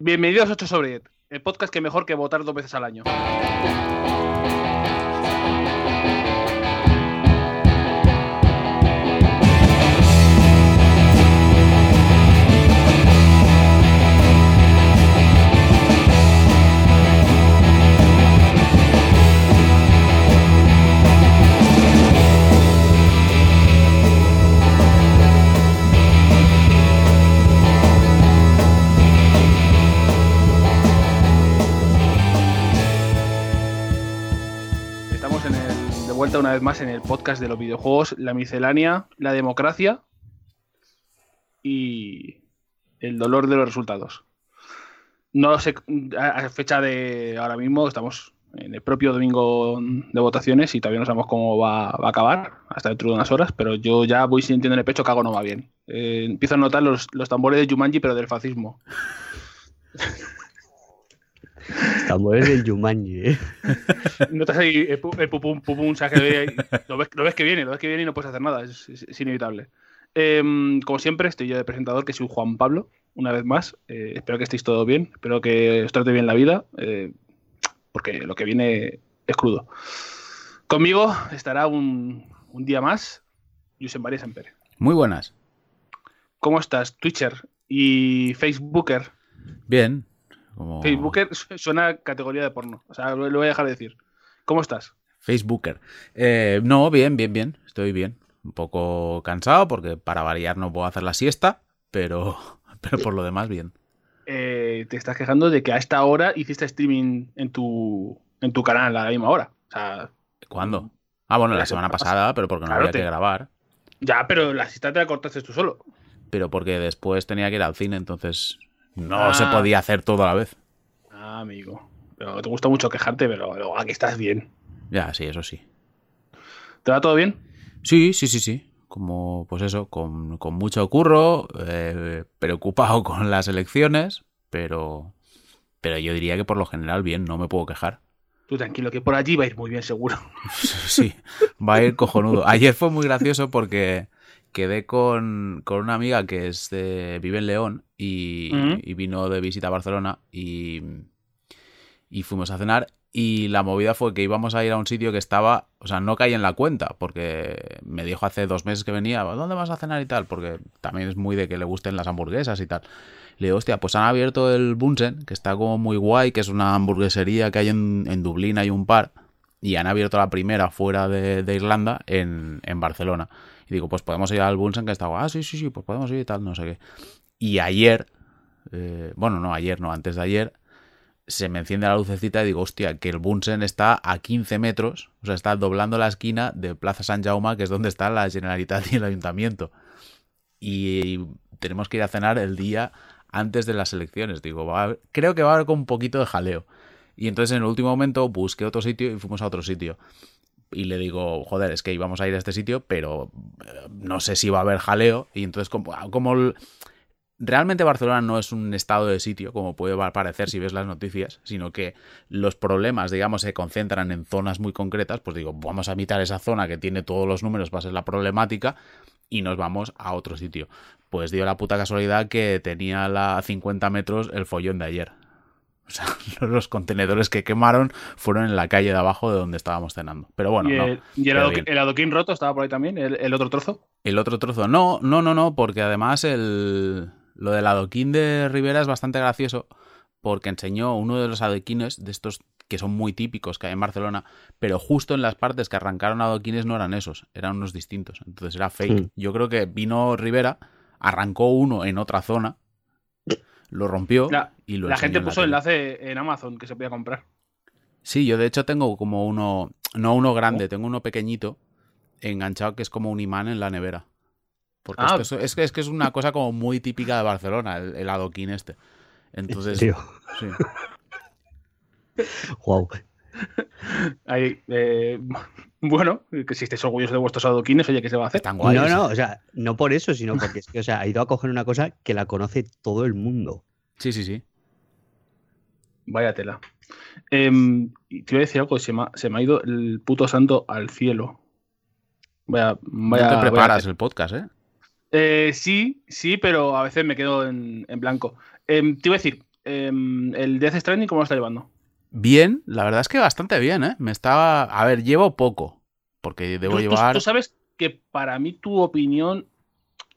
Bienvenidos a 8 sobre 10, el podcast que mejor que votar dos veces al año. Vuelta una vez más en el podcast de los videojuegos, la miscelánea, la democracia y el dolor de los resultados. No sé, a fecha de ahora mismo estamos en el propio domingo de votaciones y todavía no sabemos cómo va, va a acabar hasta dentro de unas horas, pero yo ya voy sintiendo en el pecho que algo no va bien. Eh, empiezo a notar los, los tambores de Jumanji, pero del fascismo. Tambores del Yumanji, ¿eh? Notas ahí el, pu- el pupum, pupum, ¿sabes? Que ahí- lo, ves, lo ves que viene, lo ves que viene y no puedes hacer nada, es, es- es inevitable. Em, como siempre, estoy yo de presentador, que soy Juan Pablo, una vez más. Eh, espero que estéis todos bien, espero que os trate bien la vida, eh, porque lo que viene es crudo. Conmigo estará un, un día más, Josep María Semper. Muy buenas. ¿Cómo estás, Twitcher y Facebooker? Bien. Como Facebooker su- suena a categoría de porno, o sea, lo, lo voy a dejar de decir. ¿Cómo estás? Facebooker. Eh, no, bien, bien, bien. Estoy bien. Un poco cansado porque para variar no puedo hacer la siesta, pero, pero por lo demás bien. eh, te estás quejando de que a esta hora hiciste streaming en tu, en tu canal a la misma hora. O sea, ¿Cuándo? Ah, bueno, la semana pasada, pero porque no Claro, había te- que grabar. ya, pero la cita te la cortaste tú solo. Pero porque después tenía que ir al cine, entonces no Ah. se podía hacer todo a la vez. Ah, amigo. Pero te gusta mucho quejarte, pero luego aquí estás bien. Ya, sí, eso sí. ¿Te va todo bien? Sí, sí, sí, sí. Como, pues eso, con, con mucho curro, eh, preocupado con las elecciones, pero, pero yo diría que por lo general bien, no me puedo quejar. Tú tranquilo, que por allí va a ir muy bien seguro. Sí, va a ir cojonudo. Ayer fue muy gracioso porque quedé con, con una amiga que es de- vive en León y, Ujú. y vino de visita a Barcelona y, y fuimos a cenar y la movida fue que íbamos a ir a un sitio que estaba, o sea, no caí en la cuenta porque me dijo hace dos meses que venía, ¿dónde vas a cenar y tal? Porque también es muy de que le gusten las hamburguesas y tal. Le digo, hostia, pues han abierto el Bunsen, que está como muy guay, que es una hamburguesería que hay en, en Dublín, hay un par, y han abierto la primera fuera de, de Irlanda en, en Barcelona. Y digo, pues podemos ir al Bunsen, que está guay. Ah, sí, sí, sí, pues podemos ir y tal, no sé qué. Y ayer, eh, bueno, no, ayer, no, antes de ayer, se me enciende la lucecita y digo, hostia, que el Bunsen está a 15 metros, o sea, está doblando la esquina de Plaza San Jaume, que es donde está la Generalitat y el Ayuntamiento. Y tenemos que ir a cenar el día antes de las elecciones. Digo, va a haber- creo que va a haber un poquito de jaleo. Y entonces en el último momento busqué otro sitio y fuimos a otro sitio. Y le digo, joder, es que íbamos a ir a este sitio, pero eh, no sé si va a haber jaleo. Y entonces, como, como el- realmente Barcelona no es un estado de sitio, como puede parecer si ves las noticias, sino que los problemas, digamos, se concentran en zonas muy concretas, pues digo, vamos a evitar esa zona que tiene todos los números, va a ser la problemática, y nos vamos a otro sitio. Pues dio la puta casualidad que tenía la 50 metros el follón de ayer. O sea, los contenedores que quemaron fueron en la calle de abajo de donde estábamos cenando. Pero bueno, y no. el, y el adoquín- el adoquín roto estaba por ahí también, el, el otro trozo. El otro trozo. No, no, no, no, porque además el, lo del adoquín de Rivera es bastante gracioso porque enseñó uno de los adoquines de estos que son muy típicos que hay en Barcelona, pero justo en las partes que arrancaron adoquines no eran esos, eran unos distintos. Entonces era fake. Mm. Yo creo que vino Rivera, arrancó uno en otra zona, lo rompió La, y lo la gente en la puso tele. enlace en Amazon que se podía comprar. Sí, yo de hecho tengo como uno, no uno grande, tengo uno pequeñito enganchado que es como un imán en la nevera. Porque Ah. esto es, es que es que es una cosa como muy típica de Barcelona, el, el adoquín este. Entonces, Tío, sí. wow. Ahí, eh, bueno, que si estáis orgullosos de vuestros adoquines, oye, ¿qué se va a hacer? No, no, o sea, no por eso, sino porque es que, o sea, ha ido a coger una cosa que la conoce todo el mundo. Sí, sí, sí. Vaya tela. Y te iba a decir algo, se me, ha, se me ha ido el puto santo al cielo. Vaya, vaya, no te preparas el podcast, ¿eh? Eh, sí, sí, pero a veces me quedo en, en blanco. Em, te iba a decir, em, el Death Stranding, ¿cómo lo está llevando? Bien, la verdad es que bastante bien, ¿eh? Me estaba. A ver, llevo poco. Porque debo Tú- tú- llevar. Tú, sabes que para mí tu opinión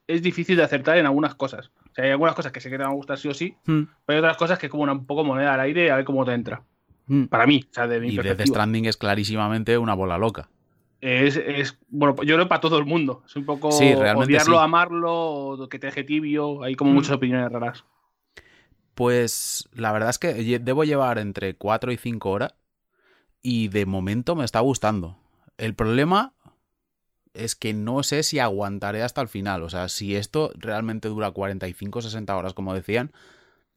es difícil de acertar en algunas cosas. Sea, hay algunas cosas que sé que te van a gustar sí o sí, Hmm, pero hay otras cosas que es como una, un poco moneda al aire a ver cómo te entra. hmm. Para mí, o sea, de mi Y Death. Stranding es clarísimamente una bola loca. Es, es- bueno, yo creo para todo el mundo. Es un poco Sí, odiarlo, sí. amarlo, que te deje tibio. Hay como Mm. muchas opiniones raras. Pues la verdad es que debo llevar entre 4 y 5 horas y de momento me está gustando. El problema es que no sé si aguantaré hasta el final. O sea, si esto realmente dura 45 o 60 horas, como decían,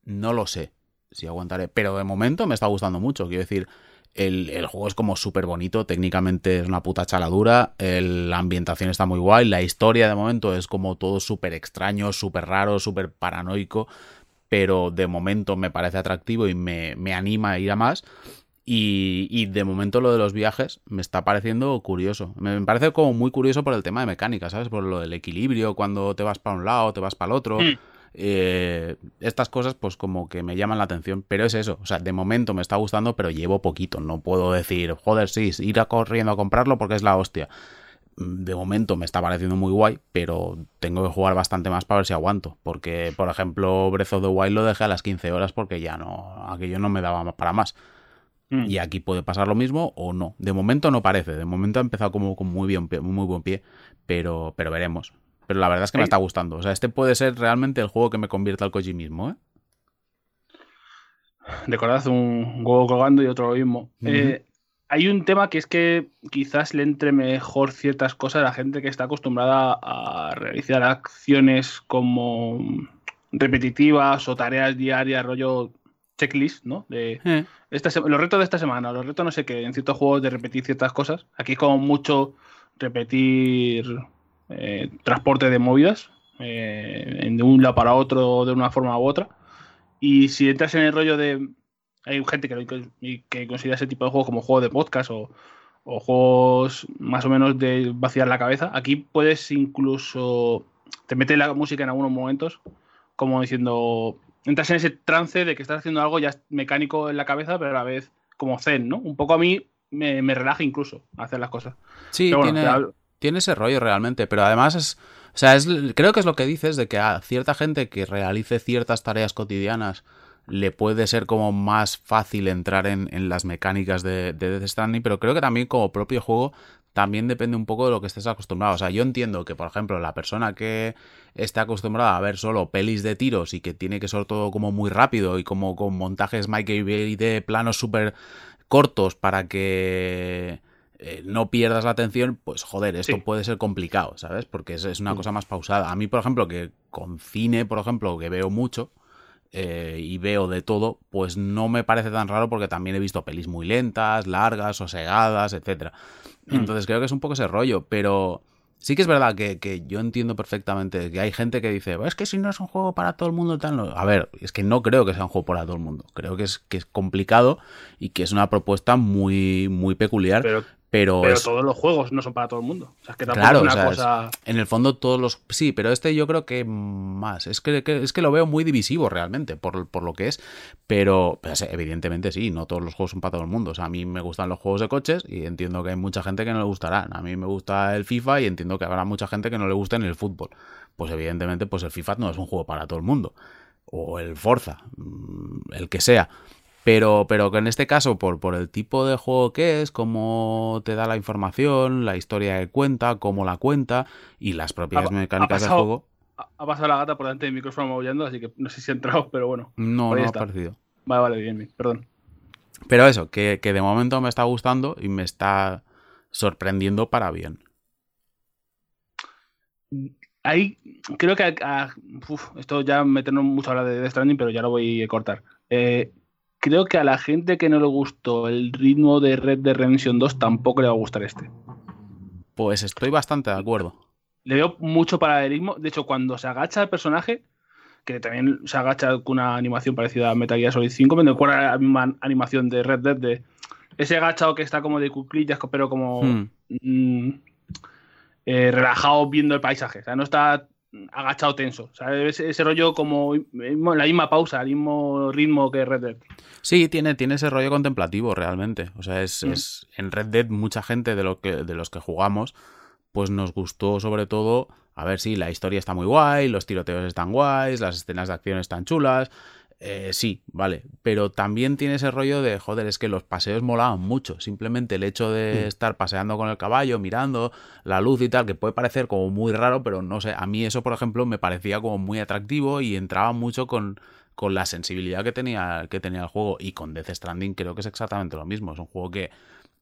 no lo sé si aguantaré. Pero de momento me está gustando mucho. Quiero decir, el, el juego es como súper bonito, técnicamente es una puta chaladura, el- la ambientación está muy guay, la historia de momento es como todo súper extraño, súper raro, súper paranoico, pero de momento me parece atractivo y me, me anima a ir a más. Y, y de momento lo de los viajes me está pareciendo curioso. Me parece como muy curioso por el tema de mecánica, ¿sabes? Por lo del equilibrio, cuando te vas para un lado, te vas para el otro. Mm. Eh, estas cosas pues como que me llaman la atención, pero es eso, o sea, de momento me está gustando, pero llevo poquito, no puedo decir, joder, sí, ir a corriendo a comprarlo porque es la hostia. Mm, De momento me está pareciendo muy guay, pero tengo que jugar bastante más para ver si aguanto, porque por ejemplo Breath of the Wild lo dejé a las 15 horas porque ya no, aquello no me daba para más. Mm. Y aquí puede pasar lo mismo o no. De momento no parece. De momento ha empezado como con muy bien, pie- muy buen pie, pero, pero veremos. Pero la verdad es que me está gustando. O sea, este puede ser realmente el juego que me convierta al Kojimismo, ¿eh? Recordad un huevo colgando y otro lo mismo. Eh, hay un tema que es que quizás le entre mejor ciertas cosas a la gente que está acostumbrada a realizar acciones como repetitivas o tareas diarias, rollo checklist, ¿no? De Eh, esta los retos de esta semana, los retos no sé qué, en ciertos juegos de repetir ciertas cosas. Aquí es como mucho repetir eh, transporte de movidas eh, de un lado para otro de una forma u otra. Y si entras en el rollo de... Hay gente que, considera ese tipo de juegos como juegos de podcast o, o juegos más o menos de vaciar la cabeza. Aquí puedes incluso... Te mete la música en algunos momentos como diciendo... Entras en ese trance de que estás haciendo algo ya mecánico en la cabeza, pero a la vez como zen, ¿no? Un poco a mí me, me relaja incluso hacer las cosas. Sí, bueno, tiene ese rollo realmente, pero además es, o sea, es, creo que es lo que dices de que a cierta gente que realice ciertas tareas cotidianas le puede ser como más fácil entrar en, en las mecánicas de, de Death Stranding, pero creo que también como propio juego también depende un poco de lo que estés acostumbrado. O sea, yo entiendo que, por ejemplo, la persona que está acostumbrada a ver solo pelis de tiros y que tiene que ser todo como muy rápido y como con montajes Michael Bay de planos súper cortos para que eh, no pierdas la atención, pues joder, esto Sí. puede ser complicado, ¿sabes? Porque es, es una cosa más pausada. A mí, por ejemplo, que con cine, por ejemplo, que veo mucho eh, y veo de todo, pues no me parece tan raro porque también he visto pelis muy lentas, largas, sosegadas, etcétera. Mm. Entonces creo que es un poco ese rollo, pero sí que es verdad que, que yo entiendo perfectamente que hay gente que dice, es que si no es un juego para todo el mundo, tal. no". A ver, es que no creo que sea un juego para todo el mundo. Creo que es, que es complicado y que es una propuesta muy, muy peculiar, pero, pero, pero es- todos los juegos no son para todo el mundo. O sea, es que tampoco Claro, es una o sea, cosa... en el fondo todos los... Sí, pero este yo creo que más. Es que, que- es que lo veo muy divisivo realmente por, por lo que es. Pero, pues, evidentemente sí, no todos los juegos son para todo el mundo. O sea, a mí me gustan los juegos de coches y entiendo que hay mucha gente que no le gustarán. A mí me gusta el FIFA y entiendo que habrá mucha gente que no le guste ni el fútbol. Pues evidentemente pues el FIFA no es un juego para todo el mundo. O el Forza, mm, el que sea. Pero, pero que en este caso, por, por el tipo de juego que es, cómo te da la información, la historia que cuenta, cómo la cuenta y las propiedades Ha- ha mecánicas del pasado- juego, Ha ha pasado la gata por delante del micrófono maullando, así que no sé si ha entrado, pero bueno. no, no ha está. parecido. Vale, vale, bien, bien, perdón. Pero eso, que, que de momento me está gustando y me está sorprendiendo para bien. Ahí creo que a- a- uf, esto ya meternos mucho a hablar de Death Stranding, pero ya lo voy a cortar. Eh, creo que a la gente que no le gustó el ritmo de Red Dead Redemption 2 tampoco le va a gustar este. Pues estoy bastante de acuerdo. Le veo mucho paralelismo. De hecho, cuando se agacha el personaje, que también se agacha con una animación parecida a Metal Gear Solid 5, me recuerda a la misma animación de Red Dead, de ese agachado que está como de cuclillas, pero como Hmm. mm, eh, relajado viendo el paisaje. O sea, no está agachado tenso. ¿sabes? Ese, rollo como la misma pausa, el mismo ritmo que Red Dead. Sí, tiene, tiene ese rollo contemplativo realmente. O sea, es, es en Red Dead mucha gente de, lo que, de los que jugamos, pues nos gustó sobre todo, a ver si la historia está muy guay, los tiroteos están guays, las escenas de acción están chulas, eh, sí, vale, pero también tiene ese rollo de, joder, es que los paseos molaban mucho. Simplemente el hecho de estar paseando con el caballo, mirando la luz y tal, que puede parecer como muy raro, pero no sé, a mí eso, por ejemplo, me parecía como muy atractivo y entraba mucho con, con la sensibilidad que tenía, que tenía el juego. Y con Death Stranding creo que es exactamente lo mismo. Es un juego que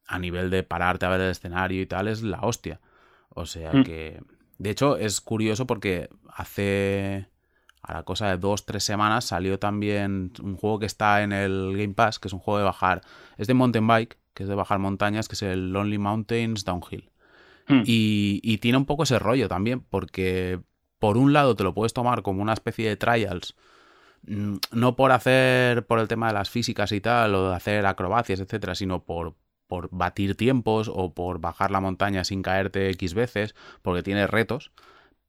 a nivel de pararte a ver el escenario y tal es la hostia. O sea mm. que... De hecho, es curioso porque hace a la cosa de dos, tres semanas salió también un juego que está en el Game Pass, que es un juego de bajar, es de mountain bike, que es de bajar montañas, que es el Lonely Mountains Downhill. Hmm. Y, tiene un poco ese rollo también, porque por un lado te lo puedes tomar como una especie de trials, mm, no por hacer, por el tema de las físicas y tal, o de hacer acrobacias, etcétera, sino por, por batir tiempos o por bajar la montaña sin caerte X veces, porque tiene retos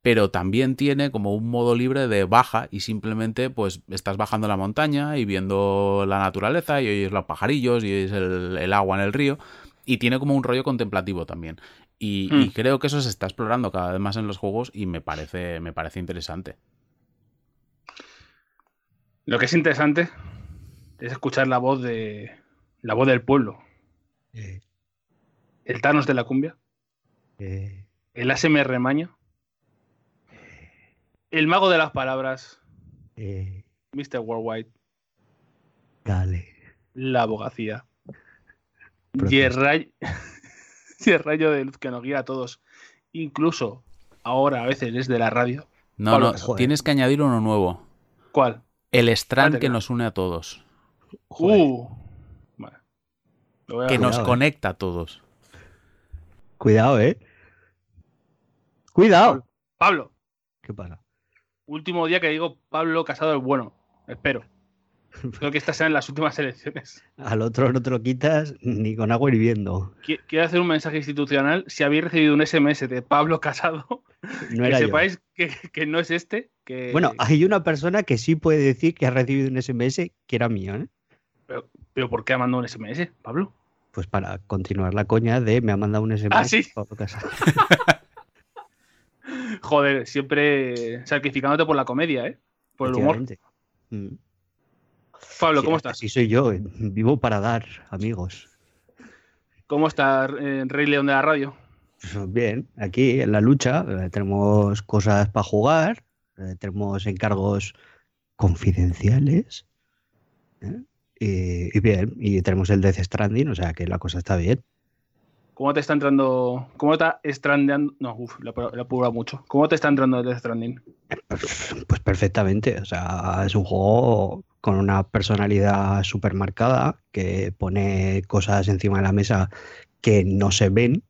pero también tiene como un modo libre de baja y simplemente pues estás bajando la montaña y viendo la naturaleza y oyes los pajarillos y oyes el, agua en el río y tiene como un rollo contemplativo también. Y, hmm. creo que eso se está explorando cada vez más en los juegos y me parece, me parece interesante. Lo que es interesante es escuchar la voz de la voz del pueblo. Eh. El Thanos de la cumbia. Eh. El ASMR Maño el mago de las palabras. Eh, Mr. Worldwide. Dale. La abogacía. Y el, rayo, de luz que nos guía a todos. Incluso ahora a veces es de la radio. No, no, tienes que añadir uno nuevo. ¿Cuál? El strand que nos une a todos. Uh. que nos eh. conecta a todos. Cuidado, eh. Cuidado. Pablo. ¿Qué pasa? Último día que digo Pablo Casado es bueno. Espero. Creo que estas sean las últimas elecciones. Al otro no te lo quitas ni con agua hirviendo. Quiero hacer un mensaje institucional. Si habéis recibido un SMS de Pablo Casado, que sepáis que, no es este. Que... Bueno, hay una persona que sí puede decir que ha recibido un SMS que era mío. ¿eh? Pero, ¿por qué ha mandado un SMS, Pablo? Pues para continuar la coña de me ha mandado un SMS ¿Ah, sí? Pablo Casado. Joder, siempre sacrificándote por la comedia, ¿eh? Por el humor. Mm. Pablo, ¿cómo estás? Sí, soy yo, eh, vivo para dar, amigos. ¿Cómo está eh, Rey León de la radio? Pues bien, aquí en la lucha eh, tenemos cosas para jugar, tenemos encargos confidenciales. Y, y, bien, y tenemos el Death Stranding, o sea que la cosa está bien. ¿Cómo te está entrando? ¿Cómo está strandeando? No, uff, lo he mucho. ¿Cómo te está entrando el Stranding? Pues, perfectamente. O sea, es un juego con una personalidad súper marcada que pone cosas encima de la mesa que no se ven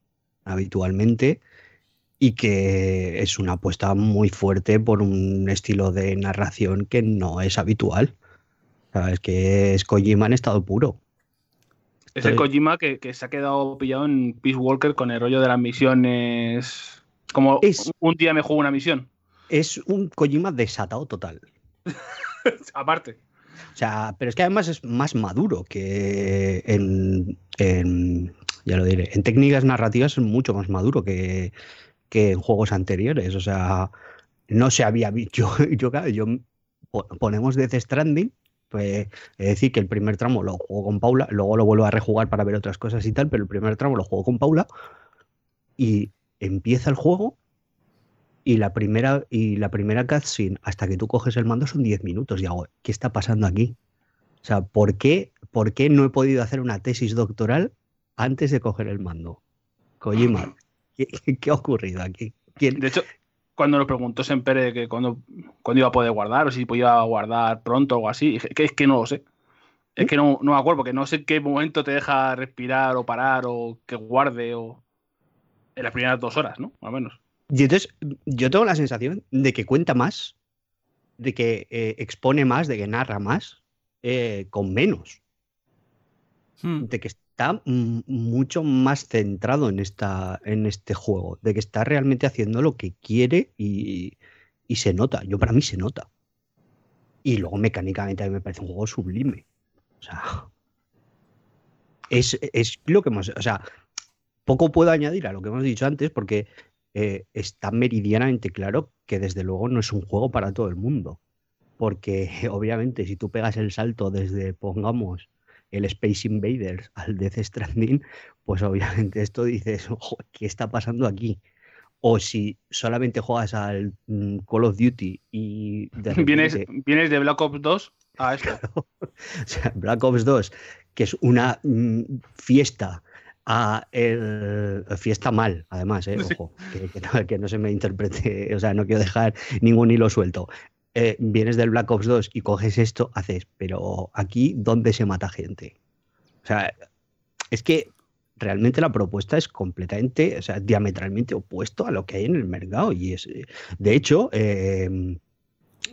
habitualmente y que es una apuesta muy fuerte por un estilo de narración que no es habitual. es que es Kojima en estado puro. Es el Kojima que, se ha quedado pillado en Peace Walker con el rollo de las misiones. Como un día me juego una misión. Es un Kojima desatado total. Aparte. O sea, pero es que además es más maduro que en, ya lo diré, en técnicas narrativas es mucho más maduro que, en juegos anteriores. O sea, no se había visto. Yo, yo, yo ponemos Death Stranding pues es decir, que el primer tramo lo juego con Paula, luego lo vuelvo a rejugar para ver otras cosas y tal, pero el primer tramo lo juego con Paula y empieza el juego y la primera y la primera cutscene hasta que tú coges el mando son 10 minutos y hago, ¿qué está pasando aquí? O sea, ¿por qué, ¿por qué no he podido hacer una tesis doctoral antes de coger el mando? Kojima, ¿qué, qué ha ocurrido aquí? ¿Quién? De hecho, cuando nos preguntó Sempere que cuando, cuando iba a poder guardar o si podía guardar pronto o algo así. Que es que no lo sé. Es que no, no me acuerdo, porque no sé en qué momento te deja respirar o parar o que guarde o. En las primeras dos horas, ¿no? Más o menos. Y entonces, yo tengo la sensación de que cuenta más, de que eh, expone más, de que narra más, eh, con menos. Hmm. De que está mucho más centrado en, esta, en este juego, de que está realmente haciendo lo que quiere y, y se nota. Yo para mí se nota. Y luego mecánicamente a mí me parece un juego sublime. O sea, es, es lo que hemos... O sea, poco puedo añadir a lo que hemos dicho antes porque eh, está meridianamente claro que desde luego no es un juego para todo el mundo. Porque obviamente si tú pegas el salto desde, pongamos, el Space Invaders al Death Stranding, pues obviamente esto dices, ¿qué está pasando aquí? O si solamente juegas al mm, Call of Duty y de ¿Vienes, ¿Vienes, de Black Ops 2 a esto. o sea, Black Ops 2, que es una mm, fiesta a el fiesta mal, además, ¿eh? ojo, que, no, se me interprete, o sea, no quiero dejar ningún hilo suelto. Eh, vienes del Black Ops 2 y coges esto, haces, pero aquí, ¿dónde se mata gente? O sea, es que realmente la propuesta es completamente, o sea, diametralmente opuesto a lo que hay en el mercado. Y es, de hecho, em,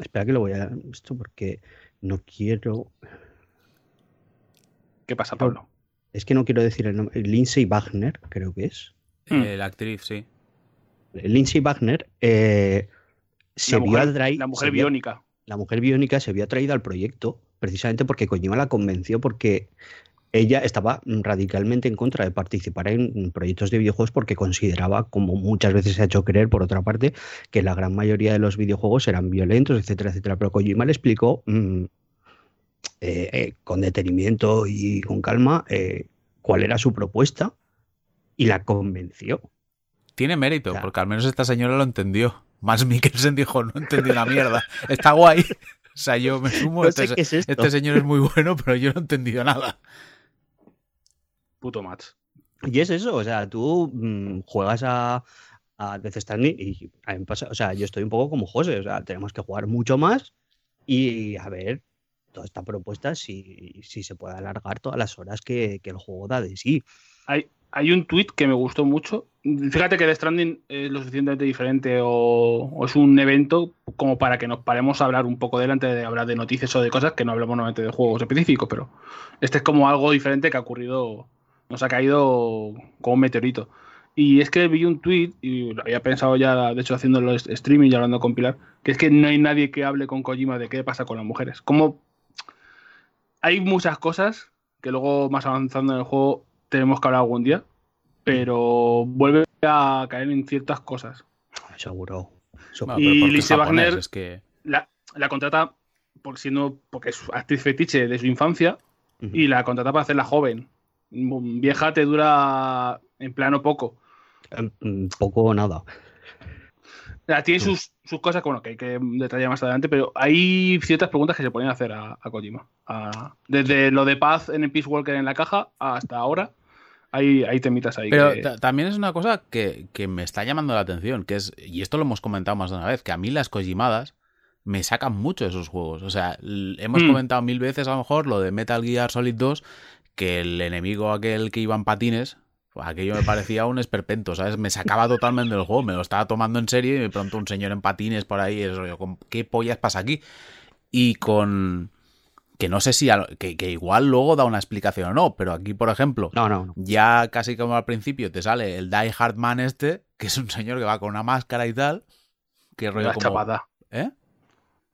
espera que lo voy a esto porque no quiero. ¿Qué pasa, Pablo? es que no quiero decir el nombre, Lindsay Wagner, creo que es. Eh, la actriz, sí. Lindsay Wagner eh, se vio atraída. La mujer biónica. La mujer biónica se vio atraída al proyecto precisamente porque Kojima la convenció porque ella estaba radicalmente en contra de participar en proyectos de videojuegos porque consideraba, como muchas veces se ha hecho creer por otra parte, que la gran mayoría de los videojuegos eran violentos, etcétera, etcétera. Pero Kojima le explicó mm, eh, eh, con detenimiento y con calma eh, cuál era su propuesta y la convenció. Tiene mérito, porque al menos esta señora lo entendió. Más Mikkelsen dijo, no entendí una mierda. Está guay. O sea, yo me sumo. este, este, señor es muy bueno, pero yo no he entendido nada. Puto match. Y es eso, o sea, tú mm, juegas a, a Death Stranding y a mí pasa, o sea, yo estoy un poco como José, o sea, tenemos que jugar mucho más y a ver toda esta propuesta si, si se puede alargar todas las horas que, el juego da de sí. Hay, hay un tweet que me gustó mucho. Fíjate que The Stranding es lo suficientemente diferente o, es un evento como para que nos paremos a hablar un poco delante de hablar de noticias o de cosas que no hablamos normalmente de juegos específicos, pero este es como algo diferente que ha ocurrido, nos ha caído como un meteorito. Y es que vi un tweet, y lo había pensado ya, de hecho, haciéndolo streaming y hablando con Pilar, que es que no hay nadie que hable con Kojima de qué pasa con las mujeres. ¿Cómo hay muchas cosas que luego más avanzando en el juego tenemos que hablar algún día, pero vuelve a caer en ciertas cosas. Seguro. y Lise Wagner la, contrata por siendo, porque es actriz fetiche de su infancia y la contrata para hacerla joven. Vieja te dura en plano poco. Poco o nada tiene sus, cosas bueno, que hay que detallar más adelante, pero hay ciertas preguntas que se pueden hacer a, Kojima. desde lo de paz en el Peace Walker en la caja hasta ahora, hay, hay temitas ahí. Pero también es una cosa que, me está llamando la atención, que es, y esto lo hemos comentado más de una vez, que a mí las Kojimadas me sacan mucho de esos juegos. O sea, hemos hmm. comentado mil veces a lo mejor lo de Metal Gear Solid 2, que el enemigo aquel que iba en patines, aquello me parecía un esperpento, ¿sabes? Me sacaba totalmente del juego, me lo estaba tomando en serio y de pronto un señor en patines por ahí, es rollo, ¿qué pollas pasa aquí? Y con... Que no sé si... Que, igual luego da una explicación o no, pero aquí, por ejemplo, no, no, ya casi como al principio te sale el Die Hard Man este, que es un señor que va con una máscara y tal, que rollo como... Chapada. ¿Eh?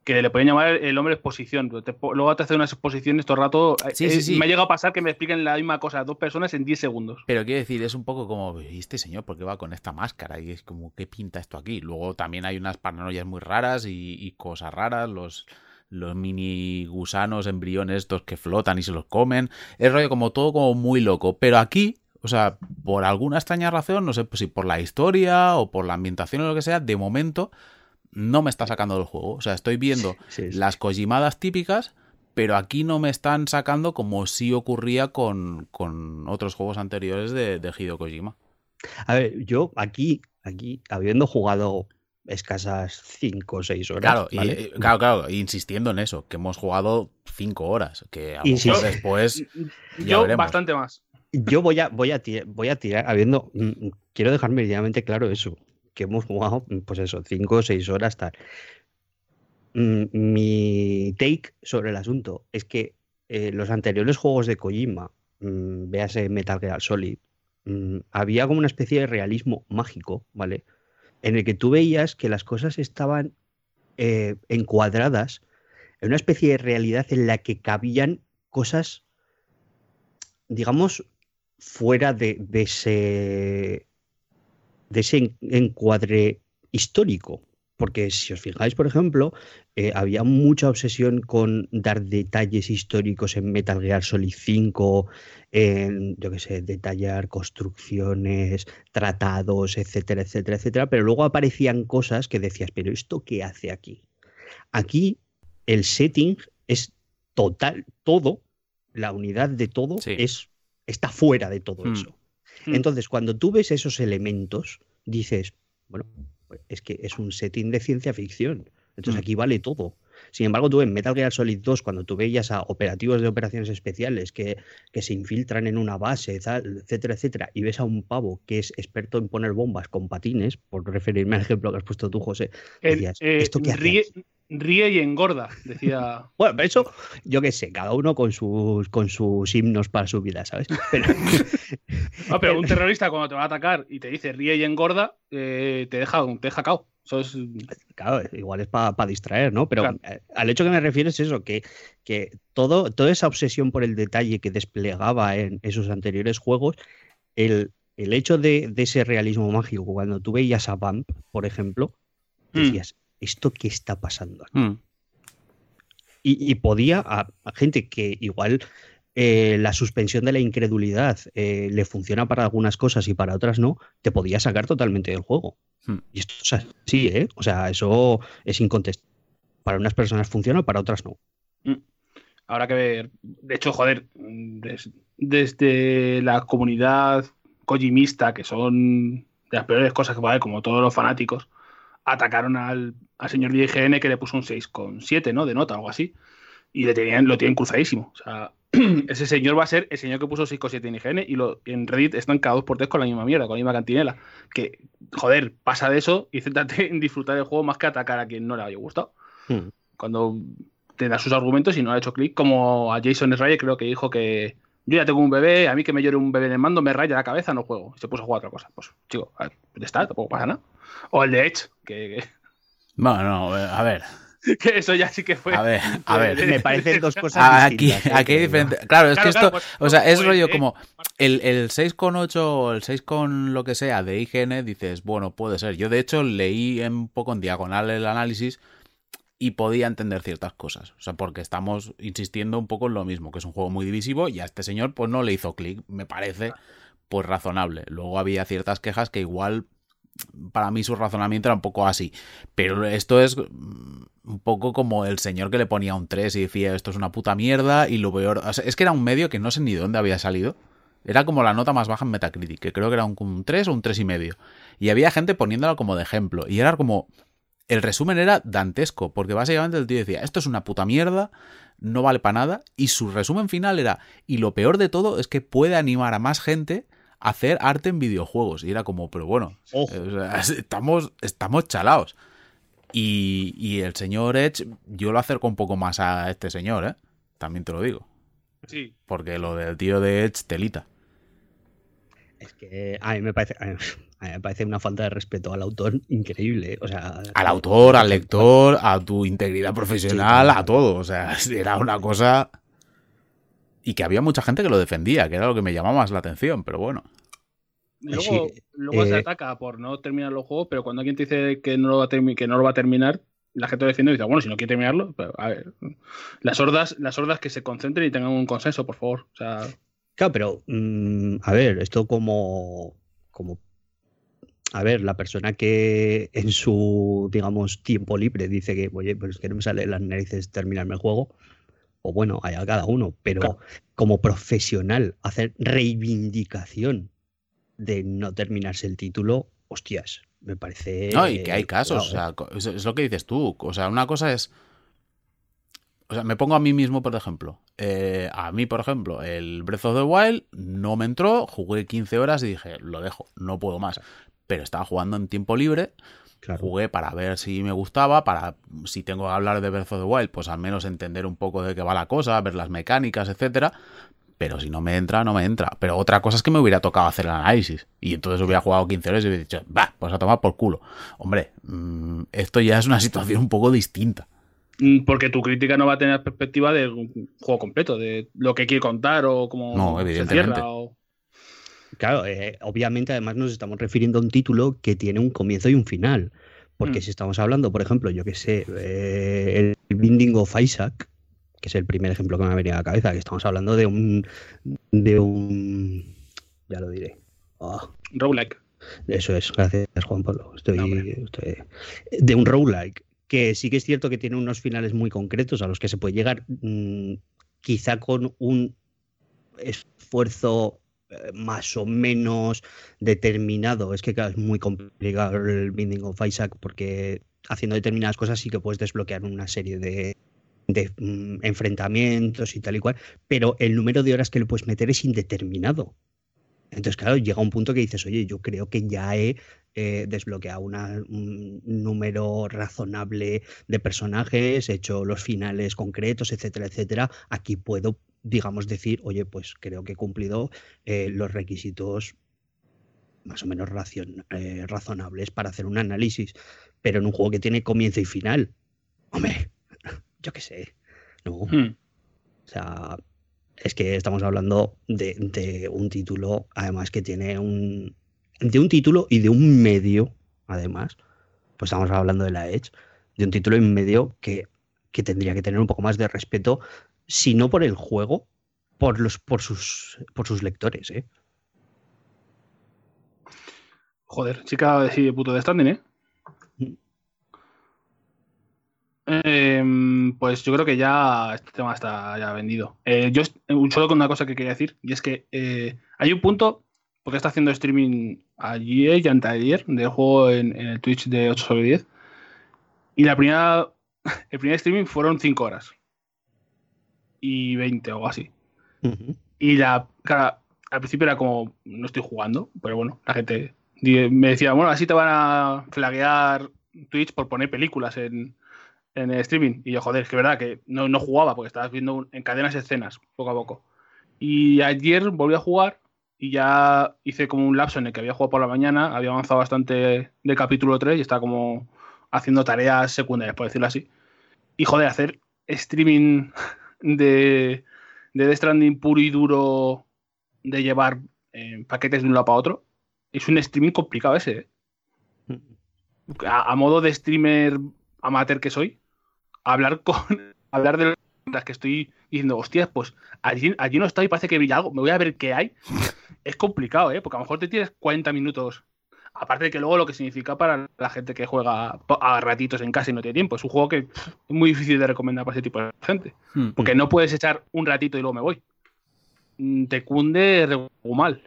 que le pueden llamar el hombre exposición. luego te hace unas exposiciones todo el rato. Sí, sí, sí. Me ha llegado a pasar que me expliquen la misma cosa a dos personas en 10 segundos. Pero quiero decir, es un poco como, ¿y este señor por qué va con esta máscara? Y es como, ¿qué pinta esto aquí? Luego también hay unas paranoias muy raras y, cosas raras, los, los mini gusanos, embriones estos que flotan y se los comen. Es rollo como todo como muy loco. Pero aquí, o sea, por alguna extraña razón, no sé si por la historia o por la ambientación o lo que sea, de momento no me está sacando del juego. O sea, estoy viendo las Kojimadas típicas, pero aquí no me están sacando como sí ocurría con, otros juegos anteriores de, de Hideo Kojima. A ver, yo aquí, aquí, habiendo jugado escasas 5 o 6 horas. Claro, claro, claro, insistiendo en eso, que hemos jugado 5 horas, que a mejor después. yo bastante más. Yo voy a, voy a, voy a tirar, habiendo. Mm, mm, quiero dejar meridianamente claro eso que hemos jugado, pues eso, cinco o seis horas tal. Mm, mi take sobre el asunto es que eh, los anteriores juegos de Kojima, mm, véase Metal Gear Solid, mm, había como una especie de realismo mágico, ¿vale? En el que tú veías que las cosas estaban eh, encuadradas en una especie de realidad en la que cabían cosas, digamos, fuera de, ese, de ese encuadre histórico. Porque si os fijáis, por ejemplo, eh, había mucha obsesión con dar detalles históricos en Metal Gear Solid 5, en, yo qué sé, detallar construcciones, tratados, etcétera, etcétera, etcétera, pero luego aparecían cosas que decías, pero ¿esto qué hace aquí? Aquí el setting es total, todo, la unidad de todo Sí. es, está fuera de todo Hmm. eso. Hmm. Entonces, cuando tú ves esos elementos, dices, bueno, es que es un setting de ciencia ficción. Entonces Mm. aquí vale todo. Sin embargo, tú en Metal Gear Solid 2, cuando tú veías a operativos de operaciones especiales que, que se infiltran en una base, tal, etcétera, etcétera, y ves a un pavo que es experto en poner bombas con patines, por referirme al ejemplo que has puesto tú, José, eh, ¿esto qué hace ríe, ríe y engorda, decía. Bueno, pero eso, yo qué sé, cada uno con sus, con sus himnos para su vida, ¿sabes? Pero, No, pero un terrorista cuando te va a atacar y te dice ríe y engorda, eh, te deja, te deja cao. Eso es. Claro, igual es para distraer, ¿no? Pero Claro. eh, al hecho que me refiero es eso, que, que todo, toda esa obsesión por el detalle que desplegaba en esos anteriores juegos, el, el hecho de, de ese realismo mágico, cuando tú veías a Vamp, por ejemplo, Mm. decías, ¿esto qué está pasando aquí? Mm. Y, y podía a, a gente que igual eh, la suspensión de la incredulidad eh, le funciona para algunas cosas y para otras no, te podía sacar totalmente del juego. Hmm. Y esto es así, ¿eh? O sea, eso es incontestable. Para unas personas funciona, para otras no. Habrá que ver. De hecho, joder, des- desde la comunidad kojimista, que son de las peores cosas que puede haber, como todos los fanáticos, atacaron al, al señor de IGN que le puso un 6,7, ¿no? De nota, algo así. Y le tenían, lo tienen cruzadísimo. O sea, ese señor va a ser el señor que puso 6,7 en IGN y lo, en Reddit están cada dos por tres con la misma mierda, con la misma cantinela. Que, joder, pasa de eso y céntrate en disfrutar del juego más que atacar a quien no le haya gustado Hmm. cuando te da sus argumentos y no ha hecho clic, como a Jason Schreier creo que dijo que yo ya tengo un bebé, a mí que me llore un bebé en el mando me raya la cabeza, no juego. Y se puso a jugar otra cosa. Pues, chico, a ver, ya está, tampoco pasa nada. O el de Edge, que, Bueno, no, a ver, que- eso ya sí que fue. a ver, a ver. Me parecen dos cosas Ah, Aquí. ¿eh? aquí hay diferente. Claro, es Claro, que esto, pues, o sea, es pues, rollo eh, como el, el 6,8 o el 6 con lo que sea de IGN, dices, bueno, puede ser. Yo de hecho leí un poco en diagonal el análisis y podía entender ciertas cosas. O sea, porque estamos insistiendo un poco en lo mismo, que es un juego muy divisivo y a este señor pues no le hizo clic, me parece pues razonable. Luego había ciertas quejas que igual para mí su razonamiento era un poco así. Pero esto es mm, un poco como el señor que le ponía un 3 y decía esto es una puta mierda y lo peor... o sea, es que era un medio que no sé ni de dónde había salido. Era como la nota más baja en Metacritic, que creo que era un, un 3 o un 3 y medio. Y había gente poniéndolo como de ejemplo. Y era como... El resumen era dantesco, porque básicamente el tío decía, esto es una puta mierda, no vale para nada, y su resumen final era, y lo peor de todo es que puede animar a más gente hacer arte en videojuegos. Y era como, pero bueno, eh, o sea, estamos, estamos chalaos. Y, y el señor Edge, yo lo acerco un poco más a este señor, ¿eh? También te lo digo. Sí. Porque lo del tío de Edge, telita. Es que a mí me parece, a mí me parece una falta de respeto al autor increíble. ¿eh? O sea, Al autor, al lector, a tu integridad profesional, claro. a todo. O sea, era una cosa. Y que había mucha gente que lo defendía, que era lo que me llamaba más la atención, pero bueno. Luego, Sí, luego se eh, ataca por no terminar los juegos, pero cuando alguien te dice que no lo va a, termi- que no lo va a terminar, la gente lo defiende y dice, bueno, si no quiere terminarlo, pero, a ver, las hordas, las hordas que se concentren y tengan un consenso, por favor. O sea, Claro, pero mm, a ver, esto como, como, a ver, la persona que en su, digamos, tiempo libre dice que, oye, pues es que no me sale las narices terminarme el juego, o bueno, allá cada uno, pero Claro. como profesional, hacer reivindicación de no terminarse el título, hostias, me parece... No, y que hay eh, casos, o sea, co- es, lo que dices tú. O sea, una cosa es. O sea, me pongo a mí mismo, por ejemplo. Eh, a mí, por ejemplo, el Breath of the Wild no me entró, jugué 15 horas y dije, lo dejo, no puedo más. Pero estaba jugando en tiempo libre, eh, claro. jugué para ver si me gustaba, para si tengo que hablar de Breath of the Wild, pues al menos entender un poco de qué va la cosa, ver las mecánicas, etcétera. Pero si no me entra, no me entra. Pero otra cosa es que me hubiera tocado hacer el análisis. Y entonces hubiera jugado 15 horas y hubiera dicho, va, pues a tomar por culo. Hombre, mm, esto ya es una situación un poco distinta. Mm, porque tu crítica no va a tener perspectiva del juego completo, de lo que quiere contar o cómo No, se evidentemente. cierra. o- Claro, eh, obviamente además nos estamos refiriendo a un título que tiene un comienzo y un final. Porque Mm. si estamos hablando, por ejemplo, yo que sé, eh, el Binding of Isaac, que es el primer ejemplo que me ha venido a la cabeza, que estamos hablando de un. de un. ya lo diré. Ah, Roguelike. eso es, gracias Juan Pablo. Estoy, No, hombre. estoy- de un roguelike, que sí que es cierto que tiene unos finales muy concretos a los que se puede llegar mm, quizá con un esfuerzo eh, más o menos determinado. Es que es muy complicado el Binding of Isaac porque haciendo determinadas cosas sí que puedes desbloquear una serie de, mm, enfrentamientos y tal y cual, pero el número de horas que le puedes meter es indeterminado. Entonces, claro, llega un punto que dices, oye, yo creo que ya he eh, desbloqueado un número razonable de personajes, he hecho los finales concretos, etcétera, etcétera. Aquí puedo, digamos, decir, oye, pues creo que he cumplido eh, los requisitos más o menos racion- eh, razonables para hacer un análisis. Pero en un juego que tiene comienzo y final, hombre, yo qué sé. No, Hmm. o sea, es que estamos hablando de, de un título, además que tiene un. de un título y de un medio, además. Pues estamos hablando de la Edge, de un título y un medio que, que tendría que tener un poco más de respeto, si no por el juego, por los, por sus, por sus lectores, ¿eh? Joder, chica sí de puto de standing, ¿eh? Mm. Em, pues yo creo que ya este tema está ya vendido. Eh, yo un solo con una cosa que quería decir, y es que eh, hay un punto, porque está haciendo streaming ayer y anteayer del juego en, en el Twitch de 8 sobre 10, y la primera, el primer streaming fueron 5 horas. Y 20 o algo así. Ujú. Y la, claro, al principio era como, no estoy jugando, pero bueno, la gente me decía, bueno, así te van a flaguear Twitch por poner películas en, en el streaming. Y yo, joder, es que verdad que no, no jugaba porque estabas viendo un- en cadenas escenas, poco a poco. Y ayer volví a jugar y ya hice como un lapso en el que había jugado por la mañana, había avanzado bastante del capítulo 3 y estaba como haciendo tareas secundarias, por decirlo así. Y joder, hacer streaming de, de Death Stranding puro y duro de llevar eh, paquetes de un lado para otro, es un streaming complicado ese. ¿eh? A, modo de streamer amateur que soy, hablar con hablar de las que estoy diciendo, hostias, pues allí, allí no está y parece que vi algo, me voy a ver qué hay. Es complicado, ¿eh? Porque a lo mejor te tienes 40 minutos. Aparte de que luego lo que significa para la gente que juega a ratitos en casa y no tiene tiempo. Es un juego que es muy difícil de recomendar para ese tipo de gente. Hmm. Porque no puedes echar un ratito y luego me voy. Mm, Te cunde mal.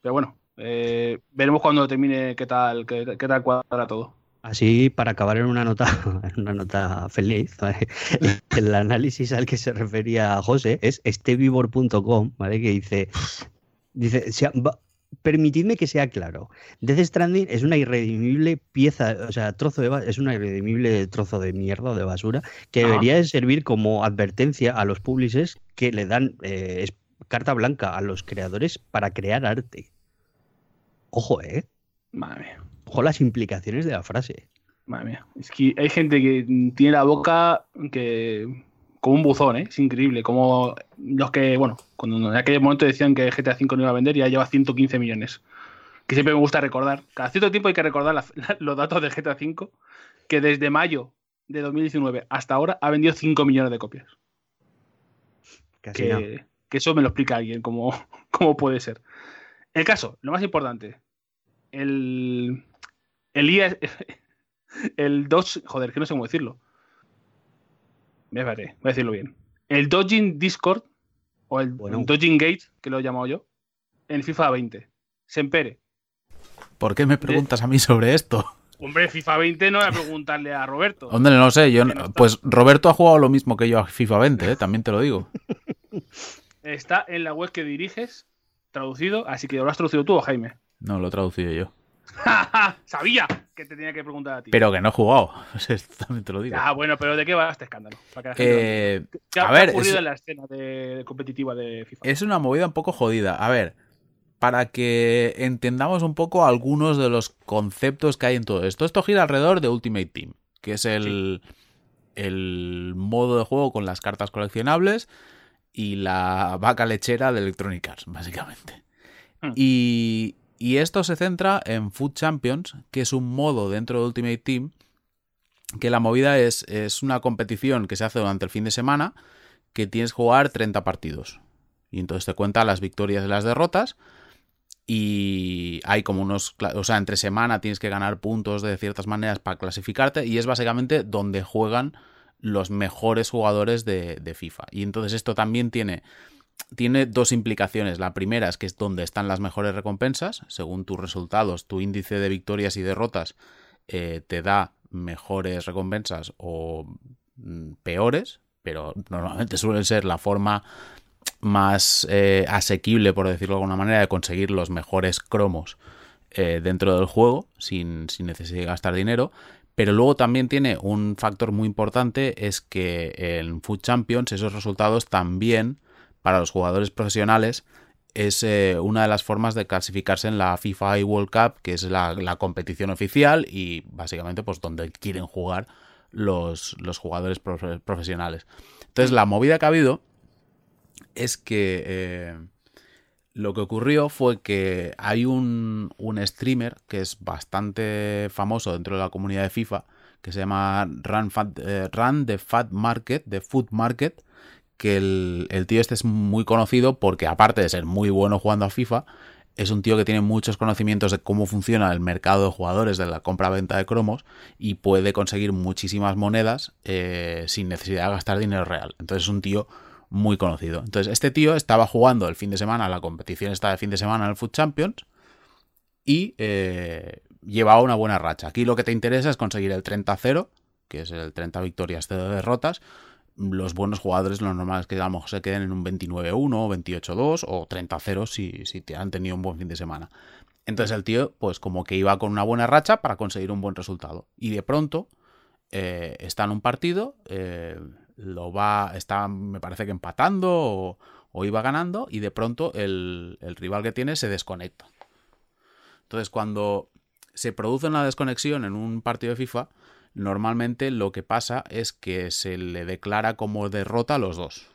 Pero bueno, eh, veremos cuando termine qué tal, qué, qué tal cuadra todo. Así, para acabar en una nota, en una nota feliz, ¿vale? el análisis al que se refería José es estevivor.com, ¿vale? Que dice, dice, permitidme que sea claro, Death Stranding es una irredimible pieza, o sea, trozo de, es una irredimible trozo de mierda o de basura que Ajá. debería de servir como advertencia a los publishers que le dan eh, carta blanca a los creadores para crear arte. Ojo, ¿eh? Madre mía, Ojo las implicaciones de la frase. madre mía. Es que hay gente que tiene la boca que como un buzón, ¿eh? Es increíble. Como los que, bueno, cuando en aquel momento decían que GTA V no iba a vender, ya lleva 115 millones. Que siempre me gusta recordar. Cada cierto tiempo hay que recordar la- la- los datos de GTA V, que desde mayo de 2019 hasta ahora ha vendido 5 millones de copias. Casi que, que eso me lo explica alguien, cómo, cómo puede ser. El caso, lo más importante, el, el IA, el Dodge, joder, que no sé cómo decirlo. Espérate, voy a decirlo bien. El Dodging Discord, o el Bueno. Dodging Gate, que lo he llamado yo, en FIFA 20. Sempere. ¿Por qué me preguntas a mí sobre esto? Hombre, FIFA 20 no voy a preguntarle a Roberto. Hombre, no sé, yo no pues Roberto ha jugado lo mismo que yo a FIFA 20, ¿eh? también te lo digo. Está en la web que diriges, traducido, así que lo has traducido tú o Jaime. No, lo he traducido yo. Sabía que te tenía que preguntar a ti. Pero que no he jugado, también te lo digo. Ah, bueno, pero ¿de qué va este escándalo? Eh, ¿Qué, a ha ver, ocurrido es- en la escena de, competitiva de FIFA? Es una movida un poco jodida. A ver, para que entendamos un poco algunos de los conceptos que hay en todo esto. Esto gira alrededor de Ultimate Team, que es el, el modo de juego con las cartas coleccionables y la vaca lechera de Electronic Arts, básicamente. Hmm. Y, y esto se centra en Food Champions, que es un modo dentro de Ultimate Team, que la movida es, es una competición que se hace durante el fin de semana, que tienes que jugar 30 partidos. Y entonces te cuenta las victorias y las derrotas. Y hay como unos. O sea, entre semana tienes que ganar puntos de ciertas maneras para clasificarte. Y es básicamente donde juegan los mejores jugadores de, de FIFA. Y entonces esto también tiene. Tiene dos implicaciones. La primera es que es donde están las mejores recompensas. Según tus resultados, tu índice de victorias y derrotas eh, te da mejores recompensas o mm, peores, pero normalmente suelen ser la forma más eh, asequible, por decirlo de alguna manera, de conseguir los mejores cromos eh, dentro del juego sin, sin necesidad de gastar dinero. Pero luego también tiene un factor muy importante, es que en Food Champions esos resultados también para los jugadores profesionales es eh, una de las formas de clasificarse en la FIFA World Cup, que es la, competición oficial y básicamente pues donde quieren jugar los, los jugadores profe- profesionales. Entonces la movida que ha habido es que eh, lo que ocurrió fue que hay un, un streamer que es bastante famoso dentro de la comunidad de FIFA, que se llama Run, Fat- eh, the Fat Market, de Food Market, que el, tío este es muy conocido porque aparte de ser muy bueno jugando a FIFA, es un tío que tiene muchos conocimientos de cómo funciona el mercado de jugadores de la compra-venta de cromos y puede conseguir muchísimas monedas eh, sin necesidad de gastar dinero real. Entonces es un tío muy conocido. Entonces este tío estaba jugando el fin de semana, la competición está de fin de semana en el Food Champions y eh, llevaba una buena racha. Aquí lo que te interesa es conseguir el 30-0, que es el 30 victorias, 0 derrotas. Los buenos jugadores, lo normal es que a lo mejor se queden en un 29-1, 28-2 o 30-0 si, si te han tenido un buen fin de semana. Entonces el tío, pues como que iba con una buena racha para conseguir un buen resultado. Y de pronto eh, está en un partido, eh, lo va, está, me parece que empatando o, iba ganando, y de pronto el, el rival que tiene se desconecta. Entonces, cuando se produce una desconexión en un partido de FIFA, normalmente lo que pasa es que se le declara como derrota a los dos.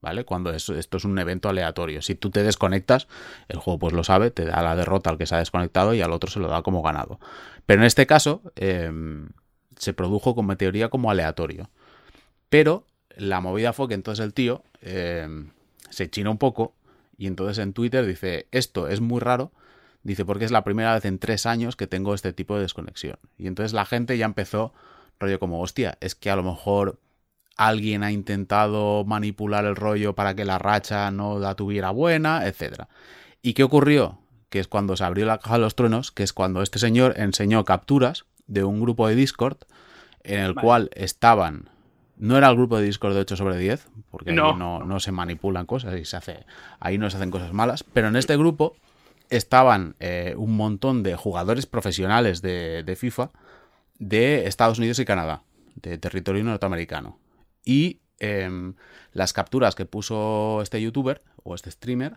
¿Vale? Cuando es- esto es un evento aleatorio. Si tú te desconectas, el juego pues lo sabe, te da la derrota al que se ha desconectado y al otro se lo da como ganado. Pero en este caso, eh, se produjo como teoría como aleatorio. Pero la movida fue que entonces el tío eh, se china un poco y entonces en Twitter dice, esto es muy raro, dice, porque es la primera vez en tres años que tengo este tipo de desconexión. Y entonces la gente ya empezó, rollo como, hostia, es que a lo mejor alguien ha intentado manipular el rollo para que la racha no la tuviera buena, etcétera. ¿Y qué ocurrió? Que es cuando se abrió la caja de los truenos, que es cuando este señor enseñó capturas de un grupo de Discord en el Vale. cual estaban no era el grupo de Discord de 8 sobre 10, porque ahí no, no se manipulan cosas y se hace, ahí no se hacen cosas malas, pero en este grupo estaban eh, un montón de jugadores profesionales de, FIFA de Estados Unidos y Canadá, de territorio norteamericano. Y em, las capturas que puso este youtuber o este streamer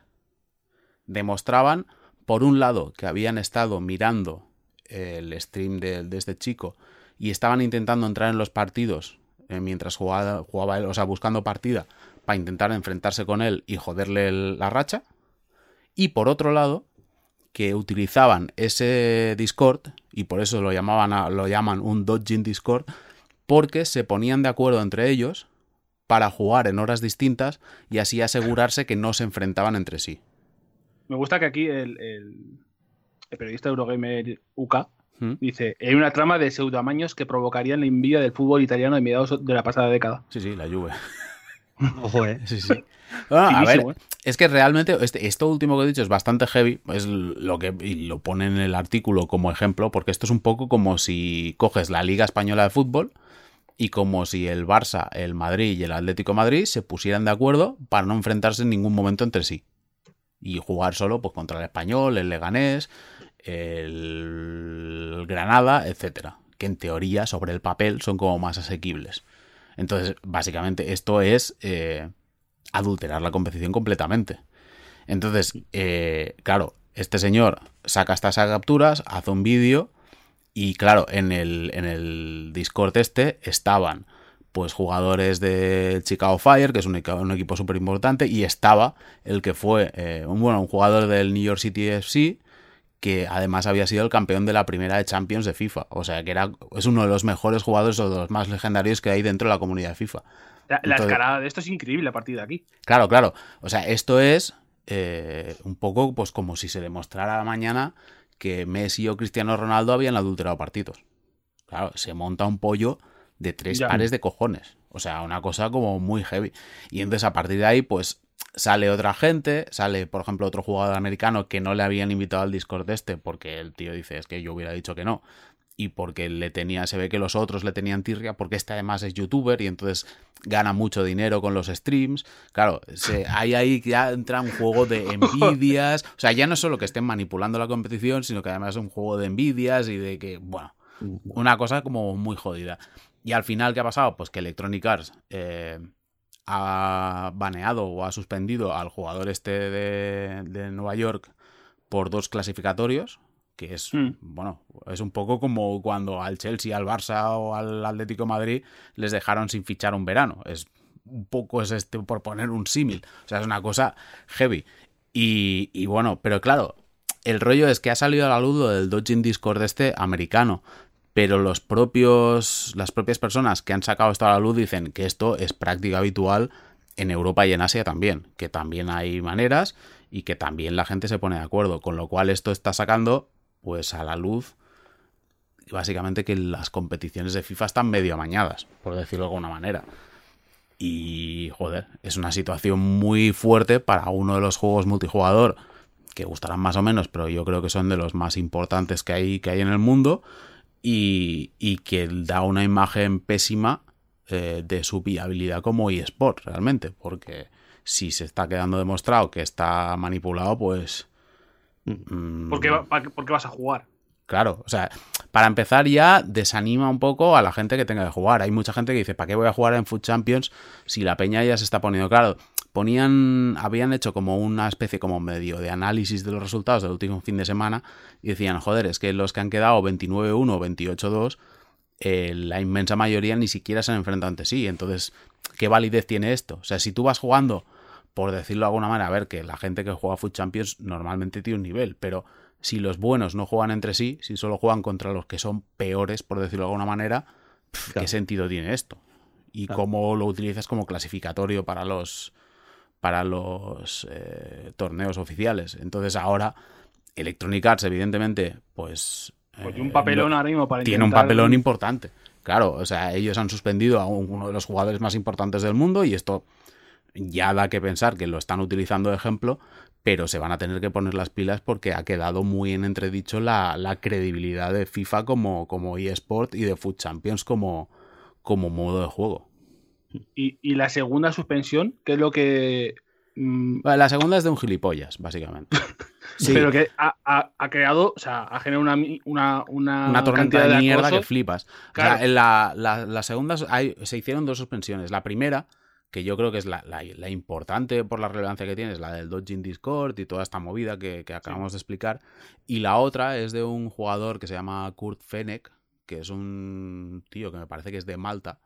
demostraban, por un lado, que habían estado mirando el stream de, este chico y estaban intentando entrar en los partidos eh, mientras jugaba, jugaba él, o sea, buscando partida para intentar enfrentarse con él y joderle la racha. Y por otro lado, que utilizaban ese Discord, y por eso lo, llamaban a- lo llaman un dodging Discord, porque se ponían de acuerdo entre ellos para jugar en horas distintas y así asegurarse que no se enfrentaban entre sí. Me gusta que aquí el, el- el periodista Eurogamer UK ¿Mm? dice: hay una trama de pseudoamaños que provocarían la envidia del fútbol italiano de mediados de la pasada década. Sí, sí, la Juve. Ojo, eh. Sí, sí. Ah, a ver, ¿eh? es que realmente este- esto último que he dicho es bastante heavy, es lo que y lo pone en el artículo como ejemplo, porque esto es un poco como si coges la Liga Española de Fútbol y como si el Barça, el Madrid y el Atlético de Madrid se pusieran de acuerdo para no enfrentarse en ningún momento entre sí. y jugar solo pues contra el español, el leganés, el Granada, etcétera, que en teoría sobre el papel son como más asequibles. Entonces, básicamente esto es eh, adulterar la competición completamente. Entonces, eh, claro, este señor saca estas capturas, hace un vídeo y claro, en el, en el Discord este estaban pues jugadores de Chicago Fire, que es un, equipo súper importante, y estaba el que fue eh, un, bueno, un jugador del New York City FC, que además había sido el campeón de la primera de Champions de FIFA. O sea, que era, es uno de los mejores jugadores o de los más legendarios que hay dentro de la comunidad de FIFA. La, escalada de esto es increíble a partir de aquí. Claro, claro. O sea, esto es eh, un poco pues como si se demostrara mañana que Messi o Cristiano Ronaldo habían adulterado partidos. Claro, se monta un pollo de tres pares de cojones. O sea, una cosa como muy heavy. Y entonces a partir de ahí, pues sale otra gente, sale, por ejemplo, otro jugador americano que no le habían invitado al Discord este, porque el tío dice, es que yo hubiera dicho que no. Y porque le tenía, se ve que los otros le tenían tirria, porque este además es youtuber y entonces gana mucho dinero con los streams. Claro, se, hay ahí ya entra un juego de envidias. O sea, ya no es solo que estén manipulando la competición, sino que además es un juego de envidias y de que, bueno, una cosa como muy jodida. Y al final, ¿qué ha pasado? Pues que Electronic Arts eh, ha baneado o ha suspendido al jugador este de, Nueva York por dos clasificatorios, que es, mm. bueno, es un poco como cuando al Chelsea, al Barça o al Atlético Madrid les dejaron sin fichar un verano. Es un poco es este, por poner un símil. O sea, es una cosa heavy. Y, y, bueno, pero claro, el rollo es que ha salido a la luz del Dodging Discord este americano pero los propios, las propias personas que han sacado esto a la luz dicen que esto es práctica habitual en Europa y en Asia también, que también hay maneras y que también la gente se pone de acuerdo, con lo cual esto está sacando pues a la luz básicamente que las competiciones de FIFA están medio amañadas, por decirlo de alguna manera. Y joder, es una situación muy fuerte para uno de los juegos multijugador que gustarán más o menos, pero yo creo que son de los más importantes que hay, que hay en el mundo y, que da una imagen pésima eh, de su viabilidad como eSport realmente, porque si se está quedando demostrado que está manipulado, pues... Mm, ¿Por, qué, vas a jugar? Claro, o sea, para empezar ya desanima un poco a la gente que tenga que jugar. Hay mucha gente que dice, ¿para qué voy a jugar en Food Champions si la peña ya se está poniendo claro? Ponían, habían hecho como una especie como medio de análisis de los resultados del último fin de semana y decían, joder, es que los que han quedado 29-1 o 28-2, la inmensa mayoría ni siquiera se han enfrentado ante sí. Entonces, ¿qué validez tiene esto? O sea, si tú vas jugando, por decirlo de alguna manera, a ver, que la gente que juega Foot Champions normalmente tiene un nivel, pero si los buenos no juegan entre sí, si solo juegan contra los que son peores, por decirlo de alguna manera, ¿qué sentido tiene esto? Y cómo lo utilizas como clasificatorio para los para los eh, torneos oficiales. Entonces ahora Electronic Arts, evidentemente, pues... Porque un papelón ahora mismo para Tiene un papelón importante. Claro, o sea, ellos han suspendido a uno de los jugadores más importantes del mundo y esto ya da que pensar que lo están utilizando de ejemplo, pero se van a tener que poner las pilas porque ha quedado muy en entredicho la, credibilidad de FIFA como, como eSport y de Foot Champions como, como modo de juego. Y, la segunda suspensión, que es lo que. Mm, la segunda es de un gilipollas, básicamente. sí. Pero que ha, creado, o sea, ha generado una. Una, una, tormenta de, mierda que flipas. en la, la, segunda se hicieron dos suspensiones. La primera, que yo creo que es la, importante por la relevancia que tiene, es la del Dodging Discord y toda esta movida que, acabamos de explicar. Y la otra es de un jugador que se llama Kurt Fennec, que es un tío que me parece que es de Malta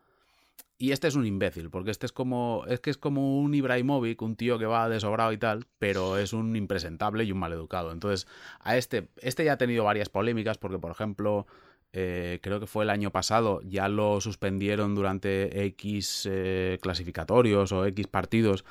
y este es un imbécil, porque este es como. Es que es como un Ibrahimovic, un tío que va desobrado y tal, pero es un impresentable y un maleducado. Entonces, a este. Este ya ha tenido varias polémicas, porque, por ejemplo. Eh, creo que fue el año pasado, ya lo suspendieron durante X eh, clasificatorios o X partidos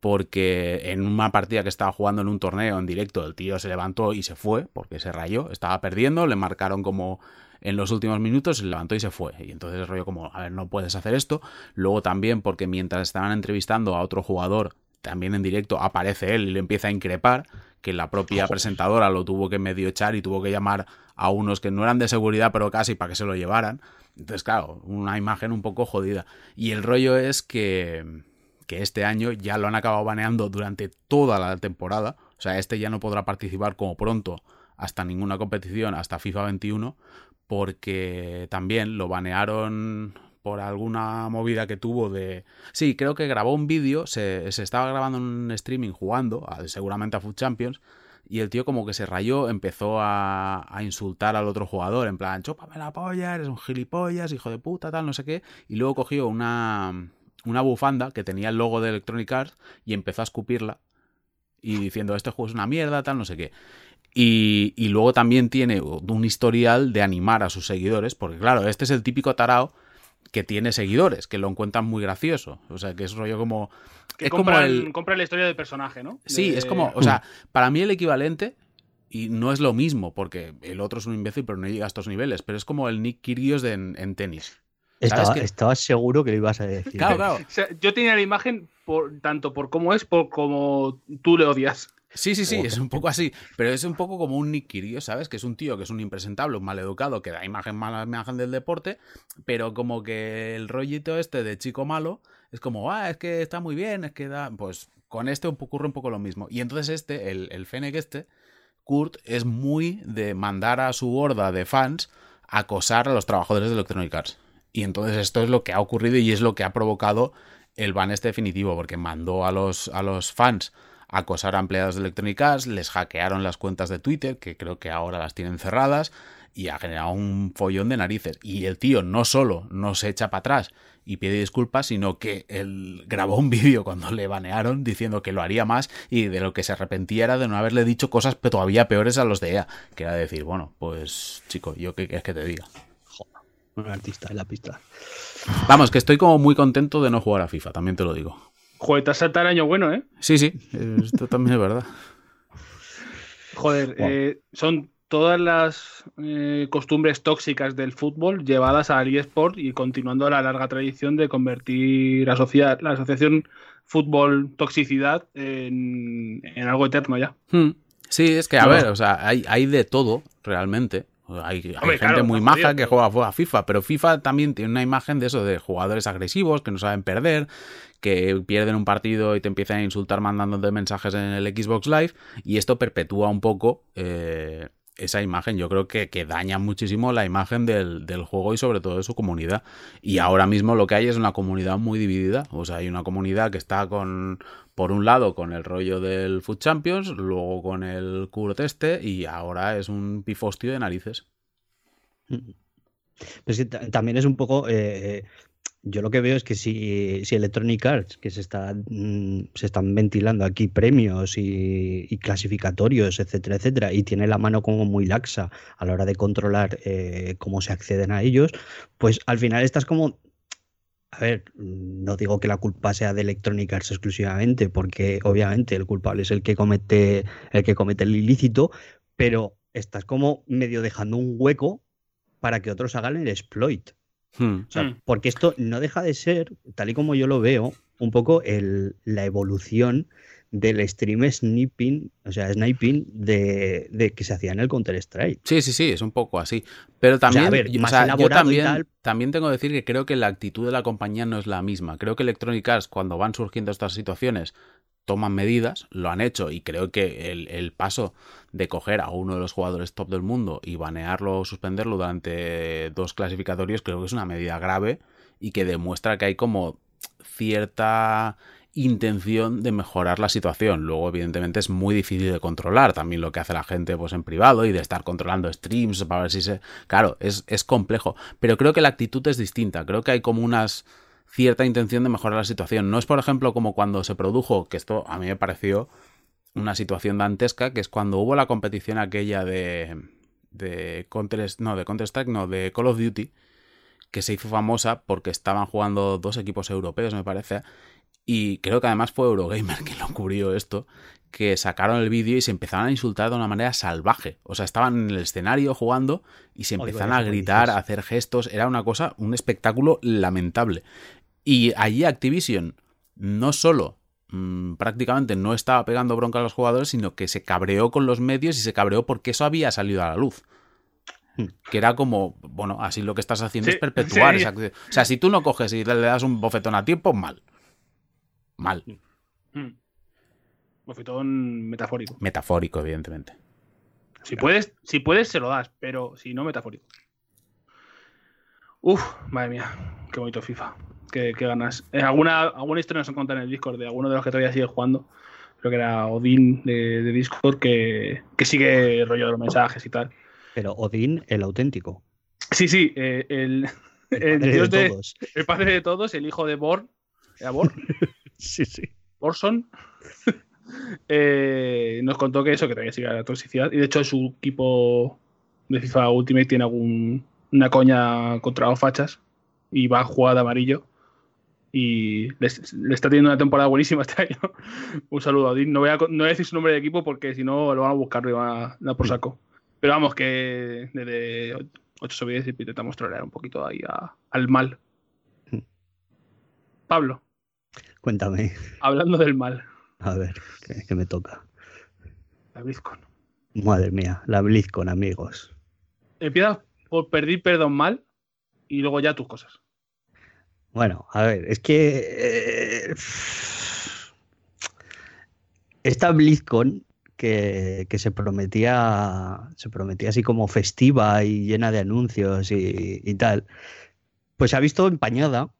porque en una partida que estaba jugando en un torneo en directo el tío se levantó y se fue porque se rayó, estaba perdiendo, le marcaron como en los últimos minutos, se levantó y se fue. Y entonces el rollo como, a ver, no puedes hacer esto. Luego también porque mientras estaban entrevistando a otro jugador, también en directo, aparece él y le empieza a increpar, que la propia presentadora lo tuvo que medio echar y tuvo que llamar a unos que no eran de seguridad, pero casi para que se lo llevaran. Entonces, claro, una imagen un poco jodida. Y el rollo es que, que este año ya lo han acabado baneando durante toda la temporada. O sea, este ya no podrá participar como pronto hasta ninguna competición, hasta FIFA 21, porque también lo banearon por alguna movida que tuvo de... Sí, creo que grabó un vídeo, se, estaba grabando un streaming jugando, seguramente a Food Champions, y el tío como que se rayó, empezó a, insultar al otro jugador, en plan, chúpame la polla, eres un gilipollas, hijo de puta, tal, no sé qué, y luego cogió una, una bufanda que tenía el logo de Electronic Arts y empezó a escupirla, y diciendo, este juego es una mierda, tal, no sé qué. Y, y, luego también tiene un historial de animar a sus seguidores, porque claro, este es el típico tarao que tiene seguidores, que lo encuentran muy gracioso. O sea, que es rollo como. Que es como el... compra la historia del personaje, ¿no? Sí, es como. O sea, para mí el equivalente. Y no es lo mismo, porque el otro es un imbécil, pero no llega a estos niveles. Pero es como el Nick Kyrgios de, en, tenis. Estaba, Estabas seguro que lo ibas a decir. Claro, claro. yo tenía la imagen por, tanto por cómo es, por como tú le odias. Sí, sí, sí, es un poco así, pero es un poco como un Nick ¿sabes? Que es un tío que es un impresentable, un maleducado, que da imagen mala imagen del deporte, pero como que el rollito este de chico malo es como, ah, es que está muy bien, es que da... Pues con este ocurre un poco lo mismo. Y entonces este, el, el Fennec este, Kurt, es muy de mandar a su horda de fans a acosar a los trabajadores de Electronic Arts. Y entonces esto es lo que ha ocurrido y es lo que ha provocado el ban este definitivo, porque mandó a los, a los fans acosar a empleados de Electronic Arts, les hackearon las cuentas de Twitter, que creo que ahora las tienen cerradas, y ha generado un follón de narices. Y el tío no solo no se echa para atrás y pide disculpas, sino que él grabó un vídeo cuando le banearon diciendo que lo haría más y de lo que se arrepentía era de no haberle dicho cosas todavía peores a los de EA. Que era decir, bueno, pues chico, yo qué quieres que te diga. Joder, un artista en la pista. Vamos, que estoy como muy contento de no jugar a FIFA, también te lo digo. Joder, te has saltado año bueno, ¿eh? Sí, sí, esto también es verdad. Joder, eh, son todas las eh, costumbres tóxicas del fútbol llevadas al eSport y continuando la larga tradición de convertir la, la asociación fútbol toxicidad en, algo eterno ya. Hmm. Sí, es que, a ver, o sea, hay, hay de todo realmente. Hay, gente muy maja que juega a FIFA, pero FIFA también tiene una imagen de eso, de jugadores agresivos que no saben perder, que pierden un partido y te empiezan a insultar mandándote mensajes en el Xbox Live, y esto perpetúa un poco eh, esa imagen. Yo creo que, que daña muchísimo la imagen del, del, juego y sobre todo de su comunidad. Y ahora mismo lo que hay es una comunidad muy dividida. O sea, hay una comunidad que está con, por un lado, con el rollo del Food Champions, luego con el Curo Teste, y ahora es un pifostio de narices. Pues también es un poco eh, yo lo que veo es que si, si Electronic Arts, que se, está, mm, se están ventilando aquí premios y, clasificatorios, etcétera, etcétera, y tiene la mano como muy laxa a la hora de controlar eh, cómo se acceden a ellos, pues al final estás como a ver, no digo que la culpa sea de Electronic Arts exclusivamente, porque obviamente el culpable es el que comete el que comete el ilícito, pero estás como medio dejando un hueco para que otros hagan el exploit. Hmm. Hmm. Porque esto no deja de ser, tal y como yo lo veo, un poco el, la evolución del stream sniping, o sea, sniping de, que se hacía en el Counter-Strike. Sí, sí, sí, es un poco así. Pero también, yo también, también tengo que decir que creo que la actitud de la compañía no es la misma. Creo que Electronic Arts, cuando van surgiendo estas situaciones, toman medidas, lo han hecho y creo que el, paso de coger a uno de los jugadores top del mundo y banearlo o suspenderlo durante dos clasificatorios creo que es una medida grave y que demuestra que hay como cierta intención de mejorar la situación. Luego, evidentemente, es muy difícil de controlar también lo que hace la gente pues, en privado y de estar controlando streams para ver si se... Claro, es, es complejo, pero creo que la actitud es distinta. Creo que hay como unas cierta intención de mejorar la situación. No es, por ejemplo, como cuando se produjo, que esto a mí me pareció una situación dantesca, que es cuando hubo la competición aquella de, de Counter, no, de Counter Strike, no, de Call of Duty, que se hizo famosa porque estaban jugando dos equipos europeos, me parece, y creo que además fue Eurogamer quien lo cubrió esto, que sacaron el vídeo y se empezaron a insultar de una manera salvaje. O sea, estaban en el escenario jugando y se empezaron a gritar, a hacer gestos. Era una cosa, un espectáculo lamentable. Y allí Activision no solo mm, prácticamente no estaba pegando bronca a los jugadores, sino que se cabreó con los medios y se cabreó porque eso había salido a la luz. Hmm. Que era como, bueno, así lo que estás haciendo es perpetuar esa O sea, si tú no coges y le das un bofetón a tiempo, mal. Mal. Hmm. Bofetón metafórico. Metafórico, evidentemente. Si puedes, si puedes, se lo das, pero si no, metafórico. Uf, madre mía, qué bonito FIFA. Qué ganas. Eh, alguna, alguna historia nos han contado en el Discord de alguno de los que todavía sigue jugando. Creo que era Odín de, de Discord que, que sigue el rollo de los mensajes y tal. Pero Odín, el auténtico. Sí, sí, eh, el, El el padre dios de el padre de todos, el hijo de Born. ¿Era Born? Sí, sí. Borson. eh, nos contó que eso, que todavía sigue la toxicidad. Y de hecho, su equipo de FIFA Ultimate tiene algún, una coña contra los fachas. Y va a jugar de amarillo. Y le está teniendo una temporada buenísima este año. Un saludo a Odín. No voy, a, no voy a decir su nombre de equipo porque si no lo van a buscar y van a dar por saco. Pero vamos, que desde 8 sobre 10 intentamos trolear un poquito ahí a- al mal. Pablo, Cuéntame. hablando del mal. A ver, ¿qué, qué me toca? La BlizzCon. Madre mía, la BlizzCon, amigos. Empiezas por pedir perdón mal y luego ya tus cosas. Bueno, a ver, es que. eh, esta BlizzCon que, que se prometía. Se prometía así como festiva y llena de anuncios y, y tal. Pues se ha visto empañada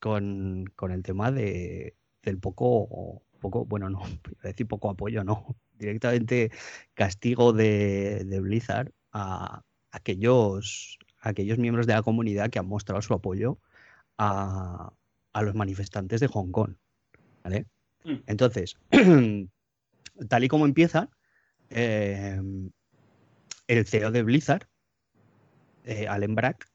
con, con el tema de, del poco. poco bueno, no, iba a decir poco apoyo, no. Directamente castigo de, de Blizzard a aquellos, a aquellos miembros de la comunidad que han mostrado su apoyo a, a los manifestantes de Hong Kong. ¿vale? Mm. Entonces, tal y como empieza, eh, el CEO de Blizzard, eh, Allen Brack,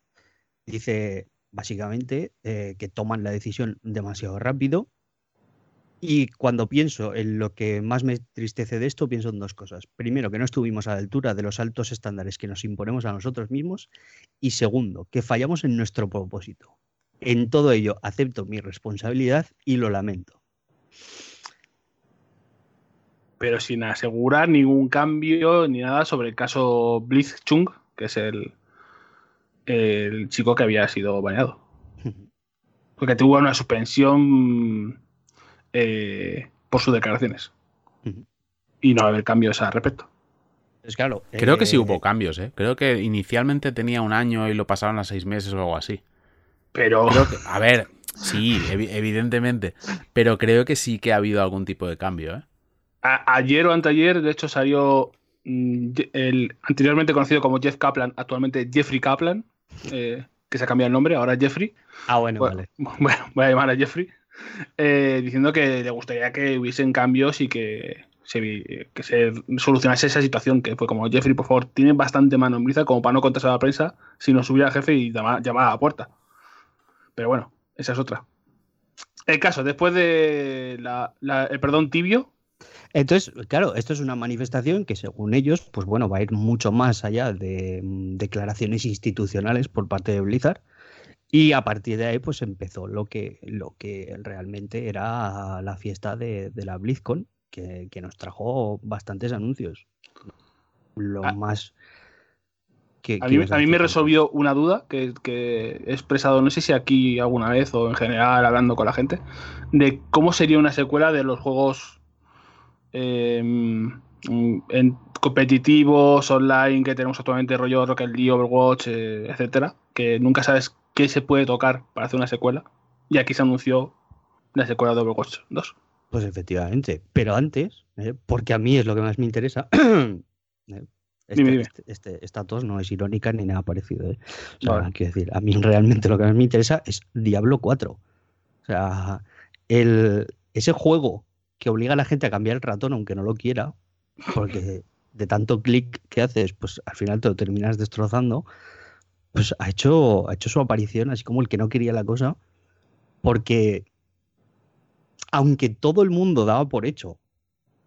dice básicamente eh, que toman la decisión demasiado rápido. Y cuando pienso en lo que más me tristece de esto, pienso en dos cosas. Primero, que no estuvimos a la altura de los altos estándares que nos imponemos a nosotros mismos. Y segundo, que fallamos en nuestro propósito. En todo ello acepto mi responsabilidad y lo lamento. Pero sin asegurar ningún cambio ni nada sobre el caso Blitz Chung, que es el, el chico que había sido baneado. Porque tuvo una suspensión eh, por sus declaraciones. Y no va a haber cambios al respecto. Pues claro. Creo que sí eh, hubo cambios, ¿eh? Creo que inicialmente tenía un año y lo pasaron a seis meses o algo así. Pero Creo que, a ver, sí, evi- evidentemente. Pero creo que sí que ha habido algún tipo de cambio, ¿eh? a- ayer o anteayer, de hecho, salió mm, el anteriormente conocido como Jeff Kaplan, actualmente Jeffrey Kaplan, eh, que se ha cambiado el nombre, ahora Jeffrey. Ah, bueno, Bueno, vale. bueno, voy a llamar a Jeffrey, eh, diciendo que le gustaría que hubiesen cambios y que se, que se solucionase esa situación, que fue como, Jeffrey, por favor, tiene bastante mano en Blizzard como para no contestar a la prensa, sino subir al jefe y llama- llamar a la puerta. Pero bueno, esa es otra. El caso, después de la- la- el perdón tibio, Entonces, claro, esto es una manifestación que según ellos, pues bueno, va a ir mucho más allá de mm, declaraciones institucionales por parte de Blizzard. Y a partir de ahí, pues empezó lo que, lo que realmente era la fiesta de, de la BlizzCon, que, que nos trajo bastantes anuncios. Lo Ah, más A mí, ibas a mí me resolvió una duda que, que he expresado, no sé si aquí alguna vez o en general hablando con la gente, de cómo sería una secuela de los juegos eh, mm, en competitivos, online, que tenemos actualmente, rollo Rocket League, Overwatch, eh, etcétera, que nunca sabes qué se puede tocar para hacer una secuela. Y aquí se anunció la secuela de Overwatch 2. Pues efectivamente, pero antes, ¿eh? porque a mí es lo que más me interesa. Este, Dime, dime. este- este- esta tos no es irónica ni nada parecido. ¿eh? O sea, Vale. quiero decir, a mí realmente lo que más me interesa es Diablo 4. O sea, el, ese juego que obliga a la gente a cambiar el ratón aunque no lo quiera, porque de tanto clic que haces, pues al final te lo terminas destrozando, pues ha hecho, ha hecho su aparición así como el que no quería la cosa, porque aunque todo el mundo daba por hecho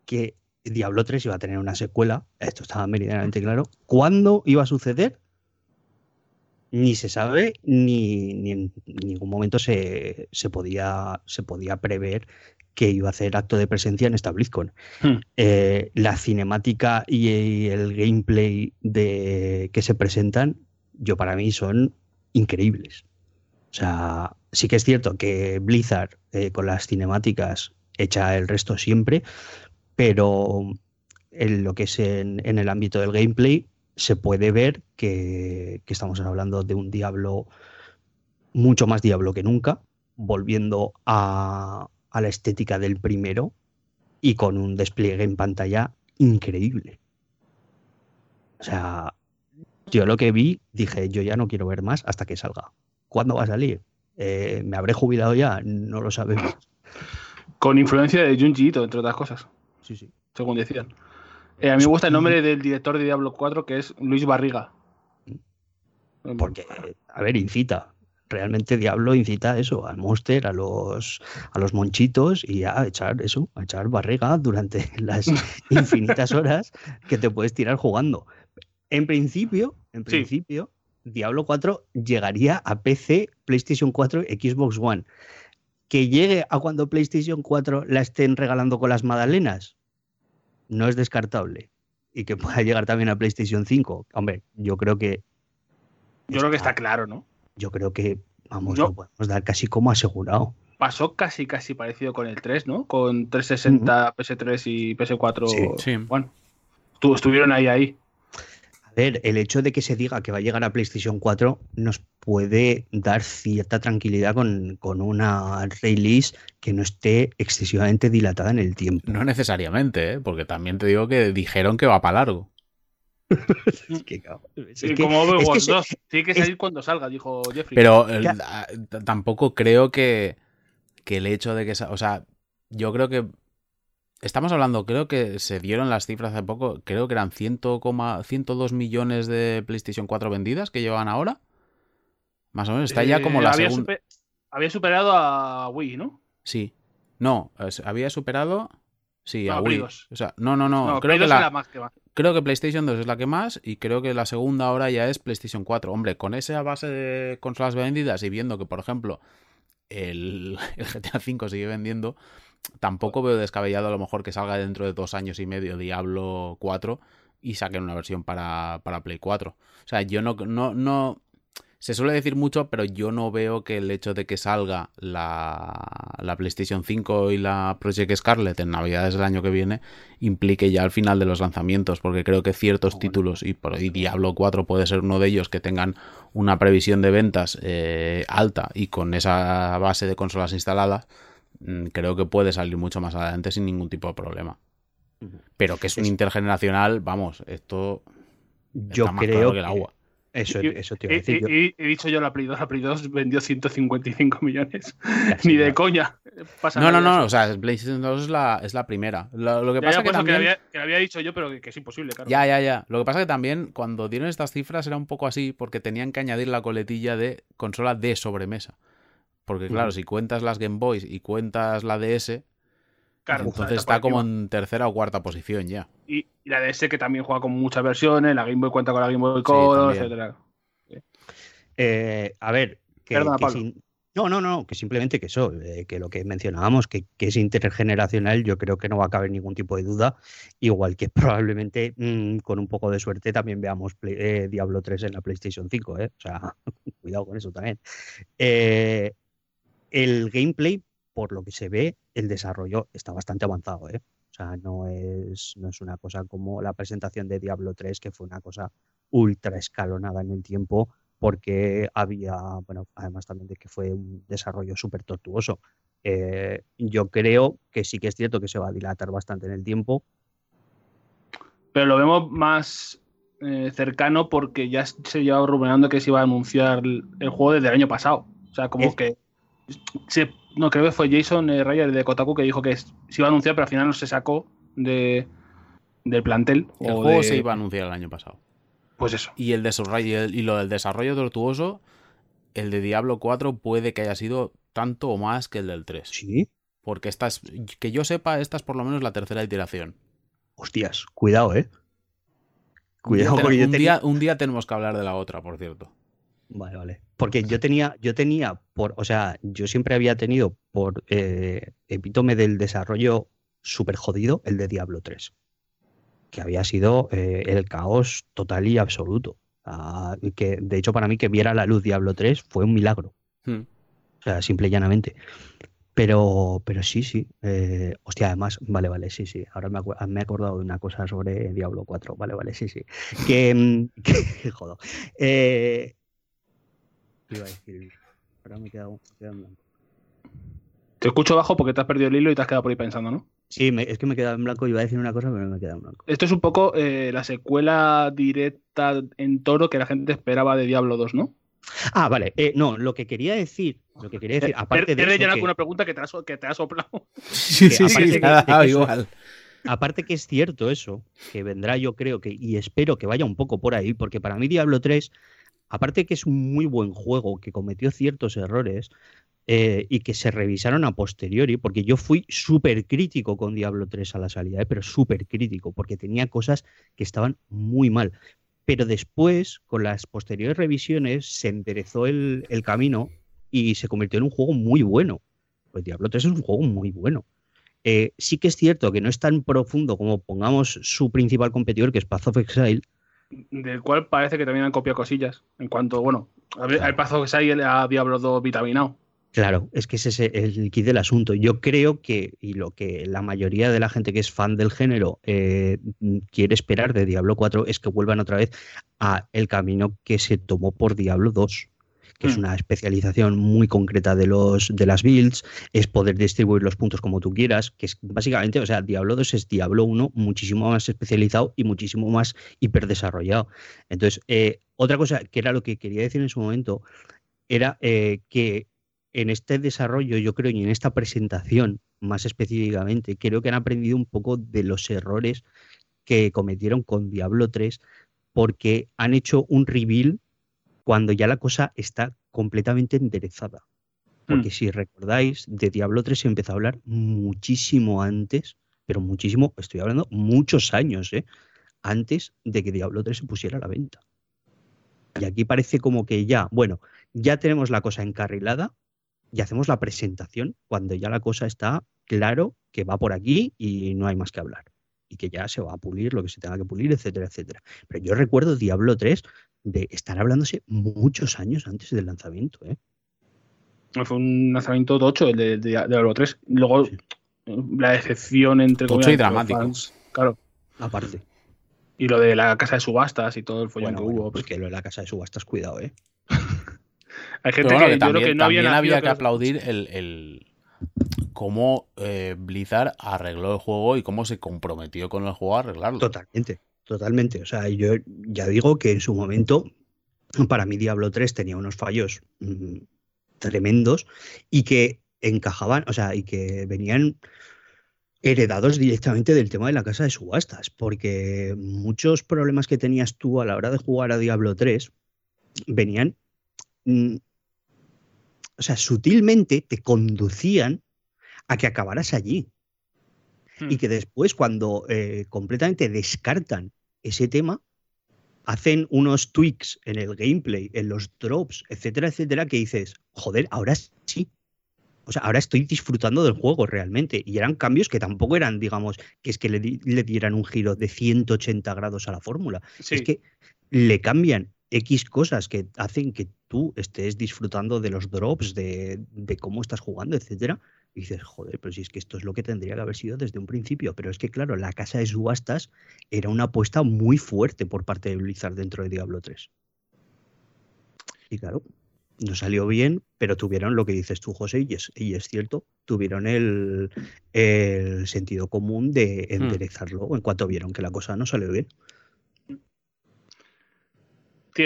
que Diablo 3 iba a tener una secuela, esto estaba meridianamente claro, ¿cuándo iba a suceder? Ni se sabe, ni, ni en ningún momento se, se podía, se podía prever que iba a hacer acto de presencia en esta BlizzCon. Hmm. Eh, la cinemática y el gameplay de, que se presentan, yo para mí son increíbles. O sea, sí que es cierto que Blizzard eh, con las cinemáticas echa el resto siempre, pero en lo que es en, el ámbito del gameplay se puede ver que, estamos hablando de un Diablo mucho más Diablo que nunca, volviendo a, la estética del primero y con un despliegue en pantalla increíble. O sea, yo lo que vi, dije, yo ya no quiero ver más hasta que salga. ¿Cuándo va a salir? Eh, ¿Me habré jubilado ya? No lo sabemos. Con influencia de Junji Ito, entre otras cosas. Sí, sí. Según decían. Eh, a mí me gusta el nombre del director de Diablo 4, que es Luis Barriga. Porque, a ver, incita. Realmente Diablo incita a eso, al monster, a los, a los monchitos y a echar eso, a echar barriga durante las infinitas horas que te puedes tirar jugando. En principio, en principio, Diablo 4 llegaría a PC, PlayStation 4, Xbox One. Que llegue a cuando PlayStation 4 la estén regalando con las magdalenas, no es descartable. Y que pueda llegar también a PlayStation 5. Hombre, yo creo que. Yo creo que está claro, ¿no? Yo creo que, vamos, lo podemos dar casi como asegurado. Pasó casi, casi parecido con el 3, ¿no? Con 360, PS3 y PS4. Sí, Bueno, estuvieron ahí, ahí el hecho de que se diga que va a llegar a PlayStation 4 nos puede dar cierta tranquilidad con, una release que no esté excesivamente dilatada en el tiempo. No necesariamente, ¿eh? porque también te digo que dijeron que va para largo. es que, como Overwatch 2, tiene que salir cuando salga, dijo Jeffrey. Pero tampoco creo que, que el hecho de que... O sea, yo creo que Estamos hablando, creo que se dieron las cifras hace poco, creo que eran 102 millones de PlayStation 4 vendidas que llevan ahora. Más o menos, está ya como la había segunda. había superado a Wii, ¿no? Sí. No, había superado. Sí, a Wii. O sea, no, no, no. creo, que la, creo que PlayStation 2 es la que más y creo que la segunda ahora ya es PlayStation 4. Hombre, con esa base de consolas vendidas y viendo que, por ejemplo, el, el GTA V sigue vendiendo tampoco veo descabellado a lo mejor que salga dentro de dos años y medio Diablo 4 y saquen una versión para, para Play 4. O sea, yo no, no, no. Se suele decir mucho, pero yo no veo que el hecho de que salga la, la PlayStation 5 y la Project Scarlet en Navidades del año que viene implique ya al final de los lanzamientos, porque creo que ciertos títulos, y por ahí Diablo 4 puede ser uno de ellos, que tengan una previsión de ventas eh, alta y con esa base de consolas instaladas, Mm, creo que puede salir mucho más adelante sin ningún tipo de problema. Pero que es un intergeneracional, vamos, esto. Yo creo que el agua. Eso, eso te iba a decir. He, dicho yo la Play 2, la Play 2 vendió 155 millones. Ni de coña. no, no, no, o sea, PlayStation 2 es la, es la primera. Lo, que pasa es que, también... que, había, dicho yo, pero que, es imposible, claro. Ya, ya, ya. Lo que pasa es que también cuando dieron estas cifras era un poco así porque tenían que añadir la coletilla de consola de sobremesa. Porque claro, si cuentas las Game Boys y cuentas la DS, entonces está, como en tercera o cuarta posición ya. Y, la DS que también juega con muchas versiones, la Game Boy cuenta con la Game Boy Color, etcétera. Eh, a ver, que, no, no, no, que simplemente que eso, eh, que lo que mencionábamos, que, es intergeneracional, yo creo que no va a caber ningún tipo de duda, igual que probablemente mm, con un poco de suerte también veamos eh, Diablo 3 en la PlayStation 5, o sea, cuidado con eso también. El gameplay, por lo que se ve, el desarrollo está bastante avanzado, ¿eh? O sea, no es, no es una cosa como la presentación de Diablo 3, que fue una cosa ultra escalonada en el tiempo, porque había, bueno, además también de que fue un desarrollo súper tortuoso. Eh, yo creo que sí que es cierto que se va a dilatar bastante en el tiempo. Pero lo vemos más eh, cercano porque ya se llevaba rumoreando que se iba a anunciar el juego desde el año pasado. O sea, como que no creo que fue Jason eh, Ryder de Kotaku que dijo que se iba a anunciar, pero al final no se sacó de, del plantel. El juego se iba a anunciar el año pasado. Pues eso. Y, el desarrollo, y lo del desarrollo tortuoso, el de Diablo 4 puede que haya sido tanto o más que el del 3. Sí. Porque esta es, que yo sepa, esta es por lo menos la tercera iteración. Hostias, cuidado, eh. Cuidado, un día, un día tenemos que hablar de la otra, por cierto. Vale, vale. Porque yo tenía, yo tenía por, o sea, yo siempre había tenido por eh, epítome del desarrollo súper jodido el de Diablo 3. Que había sido eh, el caos total y absoluto. Ah, que de hecho, para mí, que viera la luz Diablo 3 fue un milagro. Hmm. O sea, simple y llanamente. Pero, pero sí, sí. Eh, hostia, además, vale, vale, sí, sí. Ahora me, me, he acordado de una cosa sobre Diablo 4. Vale, vale, sí, sí. Que, mm, que jodo. Eh, iba a decir? Ahora me he quedado, me en blanco. Te escucho bajo porque te has perdido el hilo y te has quedado por ahí pensando, ¿no? Sí, es que me he quedado en blanco. Iba a decir una cosa, pero me he quedado en blanco. Esto es un poco eh, la secuela directa en toro que la gente esperaba de Diablo 2, ¿no? Ah, vale. Eh, no, lo que quería decir, lo que quería decir, eh, aparte de. He con una pregunta que te, ha, que te ha soplado. Sí, sí, sí, igual. aparte que es cierto eso, que vendrá yo creo que, y espero que vaya un poco por ahí, porque para mí Diablo 3, aparte que es un muy buen juego, que cometió ciertos errores, eh, y que se revisaron a posteriori, porque yo fui súper crítico con Diablo 3 a la salida, pero súper crítico, porque tenía cosas que estaban muy mal pero después, con las posteriores revisiones, se enderezó el, camino y se convirtió en un juego muy bueno. Pues Diablo 3 es un juego muy bueno. Eh, sí que es cierto que no es tan profundo como pongamos su principal competidor, que es Path of Exile. Del cual parece que también han copiado cosillas. En cuanto, bueno, al Path of Exile a Diablo 2 vitaminado. Claro, es que ese es el kit del asunto. Yo creo que, y lo que la mayoría de la gente que es fan del género eh, quiere esperar de Diablo 4 es que vuelvan otra vez a el camino que se tomó por Diablo 2 que es mm. una especialización muy concreta de los de las builds, es poder distribuir los puntos como tú quieras, que es básicamente, o sea, Diablo 2 es Diablo 1 muchísimo más especializado y muchísimo más hiperdesarrollado. Entonces, eh, otra cosa que era lo que quería decir en su momento era eh, que en este desarrollo, yo creo, y en esta presentación más específicamente, creo que han aprendido un poco de los errores que cometieron con Diablo 3, porque han hecho un reveal cuando ya la cosa está completamente enderezada. Porque mm. si recordáis, de Diablo 3 se empezó a hablar muchísimo antes, pero muchísimo, estoy hablando muchos años, ¿eh? antes de que Diablo 3 se pusiera a la venta. Y aquí parece como que ya, bueno, ya tenemos la cosa encarrilada, y hacemos la presentación cuando ya la cosa está claro que va por aquí y no hay más que hablar. Y que ya se va a pulir lo que se tenga que pulir, etcétera, etcétera. Pero yo recuerdo Diablo 3 de estar hablándose muchos años antes del lanzamiento. ¿eh? Fue un lanzamiento tocho el de, Diablo 3. Luego, la decepción entre tocho y dramático. claro. Aparte. Y lo de la casa de subastas y todo el follón que hubo. Pues que lo de la casa de subastas, cuidado, ¿eh. Hay gente que, también, yo creo que no había, que aplaudir el, cómo eh, Blizzard arregló el juego y cómo se comprometió con el juego a arreglarlo. Totalmente, totalmente. O sea, yo ya digo que en su momento, para mí Diablo 3 tenía unos fallos mm, tremendos y que encajaban, o sea, y que venían heredados directamente del tema de la casa de subastas, porque muchos problemas que tenías tú a la hora de jugar a Diablo 3 venían Mm, o sea, sutilmente te conducían a que acabaras allí. Y hmm. que después, cuando eh, completamente descartan ese tema, hacen unos tweaks en el gameplay, en los drops, etcétera, etcétera, que dices, joder, ahora sí. O sea, ahora estoy disfrutando del juego realmente. Y eran cambios que tampoco eran, digamos, que es que le, dieran un giro de 180 grados a la fórmula. Es que le cambian X cosas que hacen que tú estés disfrutando de los drops, de, cómo estás jugando, etcétera. Y dices, joder, pero si es que esto es lo que tendría que haber sido desde un principio. Pero es que, claro, la casa de subastas era una apuesta muy fuerte por parte de Blizzard dentro de Diablo 3. Y claro, no salió bien, pero tuvieron lo que dices tú, José, y es, y es cierto, tuvieron el, el, sentido común de hmm. enderezarlo en cuanto vieron que la cosa no salió bien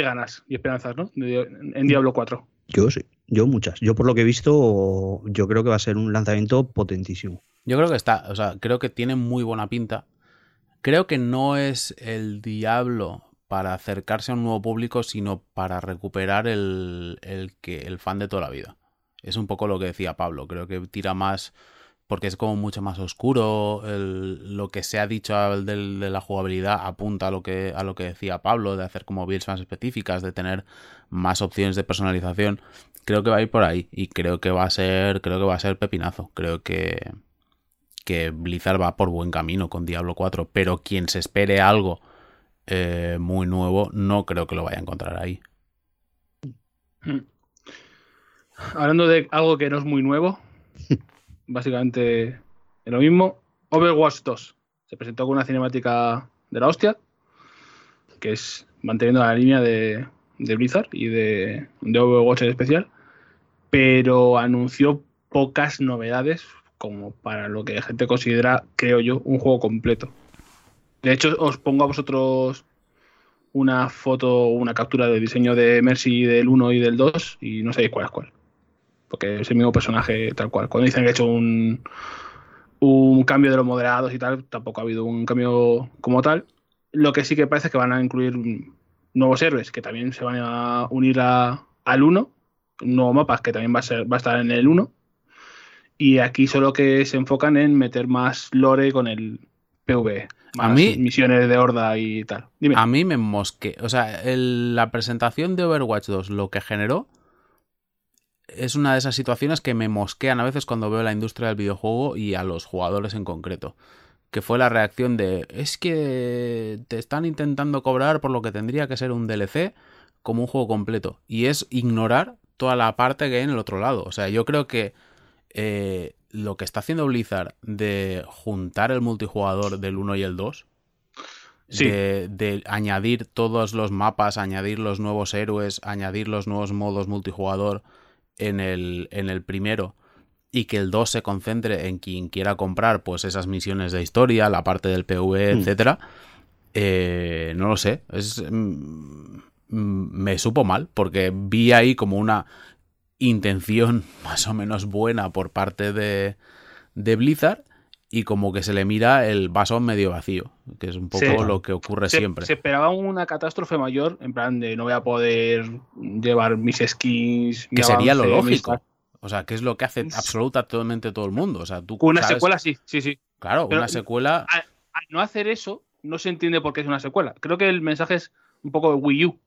ganas y esperanzas, ¿no? En Diablo 4. Yo sí, yo muchas. Yo por lo que he visto, yo creo que va a ser un lanzamiento potentísimo. Yo creo que está, o sea, creo que tiene muy buena pinta. Creo que no es el Diablo para acercarse a un nuevo público, sino para recuperar el, el, que, el fan de toda la vida. Es un poco lo que decía Pablo. Creo que tira más porque es como mucho más oscuro. lo que se ha dicho de, la jugabilidad apunta a lo, que, a lo que decía Pablo, de hacer como builds más específicas, de tener más opciones de personalización. Creo que va a ir por ahí y creo que va a ser, creo que va a ser pepinazo. Creo que, que Blizzard va por buen camino con Diablo 4, pero quien se espere algo eh, muy nuevo, no creo que lo vaya a encontrar ahí. Hablando de algo que no es muy nuevo, básicamente lo mismo. Overwatch 2 se presentó con una cinemática de la hostia, que es manteniendo la línea de, Blizzard y de, de Overwatch en especial, pero anunció pocas novedades como para lo que la gente considera, creo yo, un juego completo. De hecho, os pongo a vosotros una foto, una captura de diseño de Mercy del 1 y del 2 y no sabéis cuál es cuál. Porque es el mismo personaje tal cual. Cuando dicen que ha hecho un, un cambio de los moderados y tal, tampoco ha habido un cambio como tal. Lo que sí que parece es que van a incluir nuevos héroes que también se van a unir a, al 1, un nuevo mapa que también va a, ser, va a estar en el 1. Y aquí solo que se enfocan en meter más lore con el PvE. Más A mí- misiones de horda y tal. Dime. A mí me mosque. O sea, el- la presentación de Overwatch 2, lo que generó, es una de esas situaciones que me mosquean a veces cuando veo la industria del videojuego y a los jugadores en concreto. Que fue la reacción de, es que te están intentando cobrar por lo que tendría que ser un DLC como un juego completo. Y es ignorar toda la parte que hay en el otro lado. O sea, yo creo que eh, lo que está haciendo Blizzard de juntar el multijugador del 1 y el 2 Sí. de, de añadir todos los mapas, añadir los nuevos héroes, añadir los nuevos modos multijugador en el, en el primero y que el 2 se concentre en quien quiera comprar pues esas misiones de historia, la parte del PvE, Mm. etcétera. eh, no lo sé. Es, mm, mm, me supo mal porque vi ahí como una intención más o menos buena por parte de, de Blizzard y como que se le mira el vaso medio vacío, que es un poco Sí. lo que ocurre se, siempre. se esperaba una catástrofe mayor, en plan de no voy a poder llevar mis skins. mi que sería lo avance, lógico. O sea, que es lo que hace absolutamente todo el mundo. O sea, tú una sabes- secuela, sí, sí, sí. Claro, Pero- una secuela. Al no hacer eso, no se entiende por qué es una secuela. Creo que el mensaje es un poco de Wii U.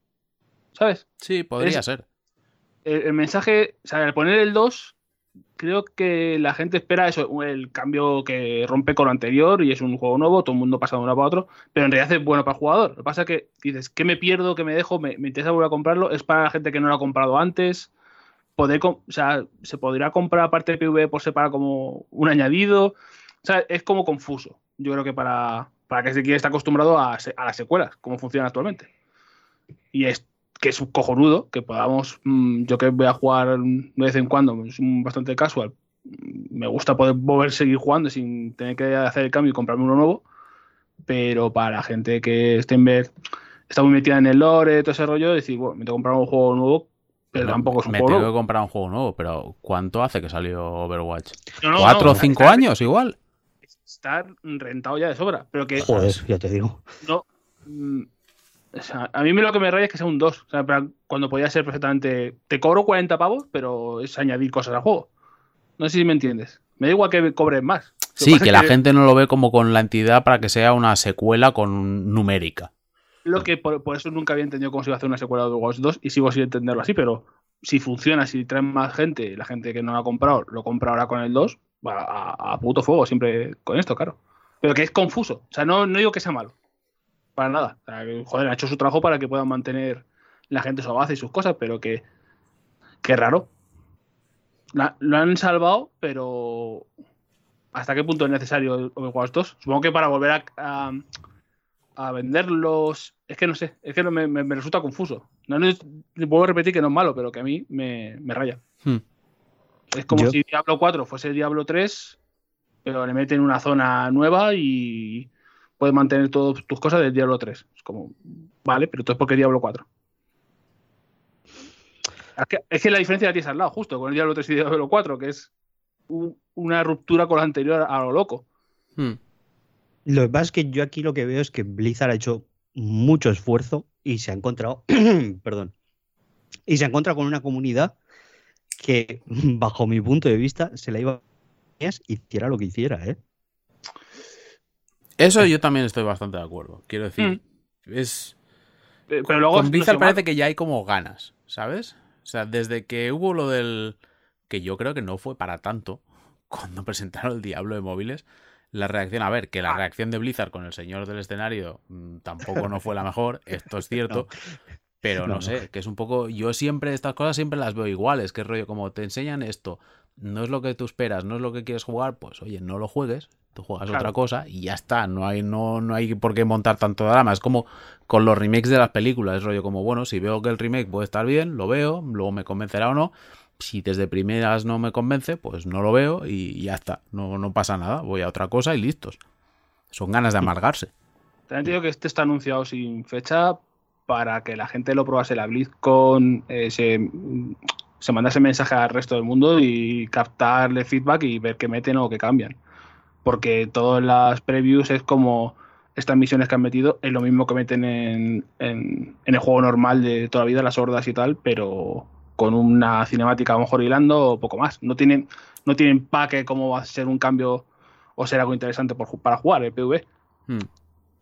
¿Sabes? Sí, podría es- ser. El, el mensaje, o sea, al poner el 2, creo que la gente espera eso, el cambio que rompe con lo anterior y es un juego nuevo, todo el mundo pasa de uno para otro, pero en realidad es bueno para el jugador. Lo que pasa es que dices, ¿qué me pierdo? ¿Qué me dejo? ¿Me, me interesa volver a comprarlo? ¿Es para la gente que no lo ha comprado antes? Poder, o sea, ¿se podría comprar aparte de PvE por separado como un añadido? O sea, es como confuso. Yo creo que para, para que se quiera estar acostumbrado a, a las secuelas, como funcionan actualmente. Y es que es un cojonudo, que podamos, mm, yo que voy a jugar de vez en cuando, es un bastante casual, mm, me gusta poder volver a seguir jugando sin tener que hacer el cambio y comprarme uno nuevo, pero para la gente que esté, en ver, está muy metida en el lore, todo ese rollo, decir, bueno, me tengo que comprar un juego nuevo, pero tampoco es un me juego tengo que comprar un juego nuevo, pero ¿cuánto hace que salió Overwatch? No, no, ¿Cuatro no, o cinco está- años igual? Está rentado ya de sobra, pero que Joder, ya te digo. no. O sea, a mí lo que me raya es que sea un 2. O sea, cuando podía ser perfectamente. Te cobro 40 pavos, pero es añadir cosas al juego. No sé si me entiendes. Me da igual que me cobren más. Sí, que la gente no lo ve como con la entidad para que sea una secuela con numérica. Lo que por, por eso nunca había entendido cómo se iba a hacer una secuela de Overwatch 2 y sigo sin entenderlo así, pero si funciona, si traen más gente, la gente que no lo ha comprado, lo compra ahora con el 2, va a, a puto fuego siempre con esto, claro. Pero que es confuso. O sea, no, no digo que sea malo. Para nada. O sea, joder, ha hecho su trabajo para que puedan mantener la gente su base y sus cosas, pero que. Qué raro. La- lo han salvado, pero. ¿Hasta qué punto es necesario el Overwatch 2? Supongo que para volver a, a, a venderlos. Es que no sé, es que no me, me- me resulta confuso. No, no vuelvo a repetir que no es malo, pero que a mí me, me raya. Hmm. Es como Yo- si Diablo 4 fuese Diablo 3, pero le meten una zona nueva y puedes mantener todas tus cosas del Diablo 3. Es como, vale, pero entonces ¿por qué Diablo 4? Es que, es que la diferencia la tienes al lado, justo, con el Diablo 3 y Diablo 4, que es un- una ruptura con la anterior a lo loco. Hmm. Lo que pasa es que yo aquí lo que veo es que Blizzard ha hecho mucho esfuerzo y se ha encontrado, perdón, y se ha encontrado con una comunidad que, bajo mi punto de vista, se la iba a hiciera lo que hiciera, ¿eh? Eso yo también estoy bastante de acuerdo. Quiero decir, Mm. es. Eh, Pero luego Con Blizzard parece que ya hay como ganas, ¿sabes? O sea, desde que hubo lo del. que yo creo que no fue para tanto, cuando presentaron el Diablo de móviles, la reacción. A ver, que la Ah. reacción de Blizzard con el señor del escenario mm, tampoco no fue la mejor, esto es cierto. Pero no, No, sé, que es un poco. Yo siempre, estas cosas siempre las veo iguales. Que rollo, como te enseñan esto, no es lo que tú esperas, no es lo que quieres jugar, pues oye, no lo juegues. Tú juegas Claro. otra cosa y ya está. No hay, no, no hay por qué montar tanto drama. Es como con los remakes de las películas. Es rollo como, bueno, si veo que el remake puede estar bien, lo veo, luego me convencerá o no. Si desde primeras no me convence, pues no lo veo y ya está. No, no pasa nada. Voy a otra cosa y listos. Son ganas de amargarse. También te digo que este está anunciado sin fecha para que la gente lo probase la BlizzCon, eh, se, se mandase mensaje al resto del mundo y captarle feedback y ver qué meten o qué cambian. Porque todas las previews es como estas misiones que han metido, es lo mismo que meten en, en- en el juego normal de toda la vida, las hordas y tal, pero con una cinemática a lo mejor hilando o poco más. No tienen, no tienen paque cómo va a ser un cambio o ser algo interesante por para jugar el PvE. Hmm.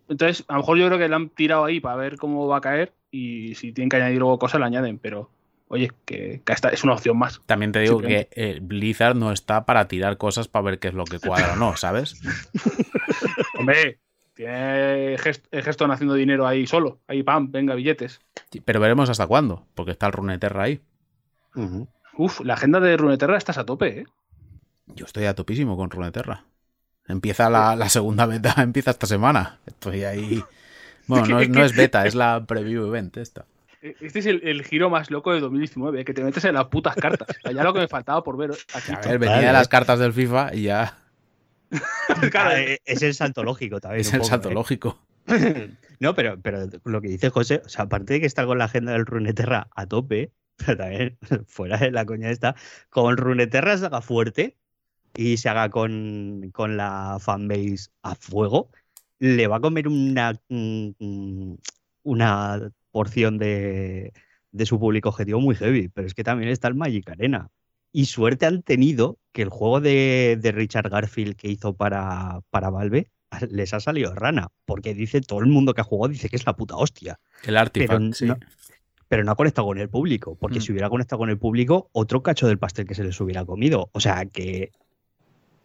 Entonces, a lo mejor yo creo que le han tirado ahí para ver cómo va a caer y si tienen que añadir luego cosas, le añaden, pero oye, que, que esta es una opción más. También te digo que eh, Blizzard no está para tirar cosas para ver qué es lo que cuadra o no, ¿sabes? Hombre, tiene Gest- Geston haciendo dinero ahí solo, ahí pam, venga, billetes. Pero veremos hasta cuándo, porque está el Runeterra ahí. Uf, la agenda de Runeterra estás a tope, ¿eh? Yo estoy a topísimo con Runeterra. Empieza la, la segunda beta, empieza esta semana. Estoy ahí. Bueno, no es, no es beta, es la preview event esta. Este es el, el giro más loco de 2019, ¿eh? que te metes en las putas cartas. O sea, ya lo que me faltaba por ver aquí. A ver, venía de las cartas del FIFA y ya Claro, Ah, eh, es el salto lógico también. es un el poco, salto ¿eh? lógico. No, pero, pero lo que dice José, o sea, aparte de que está con la agenda del Runeterra a tope, pero también fuera de la coña esta, con Runeterra se haga fuerte y se haga con, con la fanbase a fuego, le va a comer una, una porción de, de su público objetivo muy heavy, pero es que también está el Magic Arena. Y suerte han tenido que el juego de, de Richard Garfield que hizo para, para Valve les ha salido rana, porque dice todo el mundo que ha jugado dice que es la puta hostia, El Artifact, pero sí. no, pero no ha conectado con el público, porque Mm. si hubiera conectado con el público, otro cacho del pastel que se les hubiera comido. O sea que,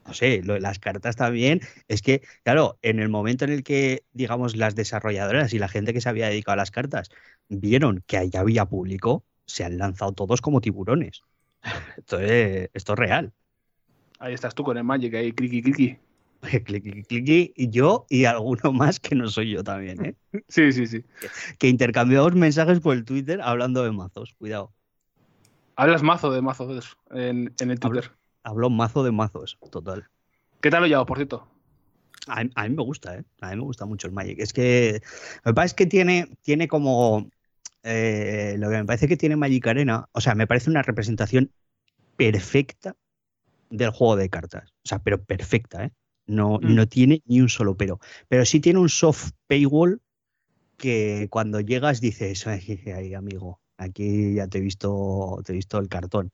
no sé, lo las cartas también, es que, claro, en el momento en el que, digamos, las desarrolladoras y la gente que se había dedicado a las cartas vieron que allá había público, se han lanzado todos como tiburones. Entonces, esto es real. ahí estás tú con el Magic, ahí, cliqui, cliqui. cliqui, cliqui, y yo y alguno más que no soy yo también, ¿eh? Sí, sí, sí. Que intercambiamos mensajes por el Twitter hablando de mazos, cuidado. Hablas mazo de mazo de eso en, en el Twitter. Hablo mazo de mazos, total. ¿Qué tal lo llevado, por cierto? A, mí- a mí me gusta, ¿eh? A mí me gusta mucho el Magic. Es que me parece que tiene, tiene como. eh, lo que me parece que tiene Magic Arena, o sea, me parece una representación perfecta del juego de cartas. O sea, pero perfecta, ¿eh? No, Mm. no tiene ni un solo pero. Pero sí tiene un soft paywall que cuando llegas dices, ay, ay, amigo, aquí ya te he visto, te he visto el cartón.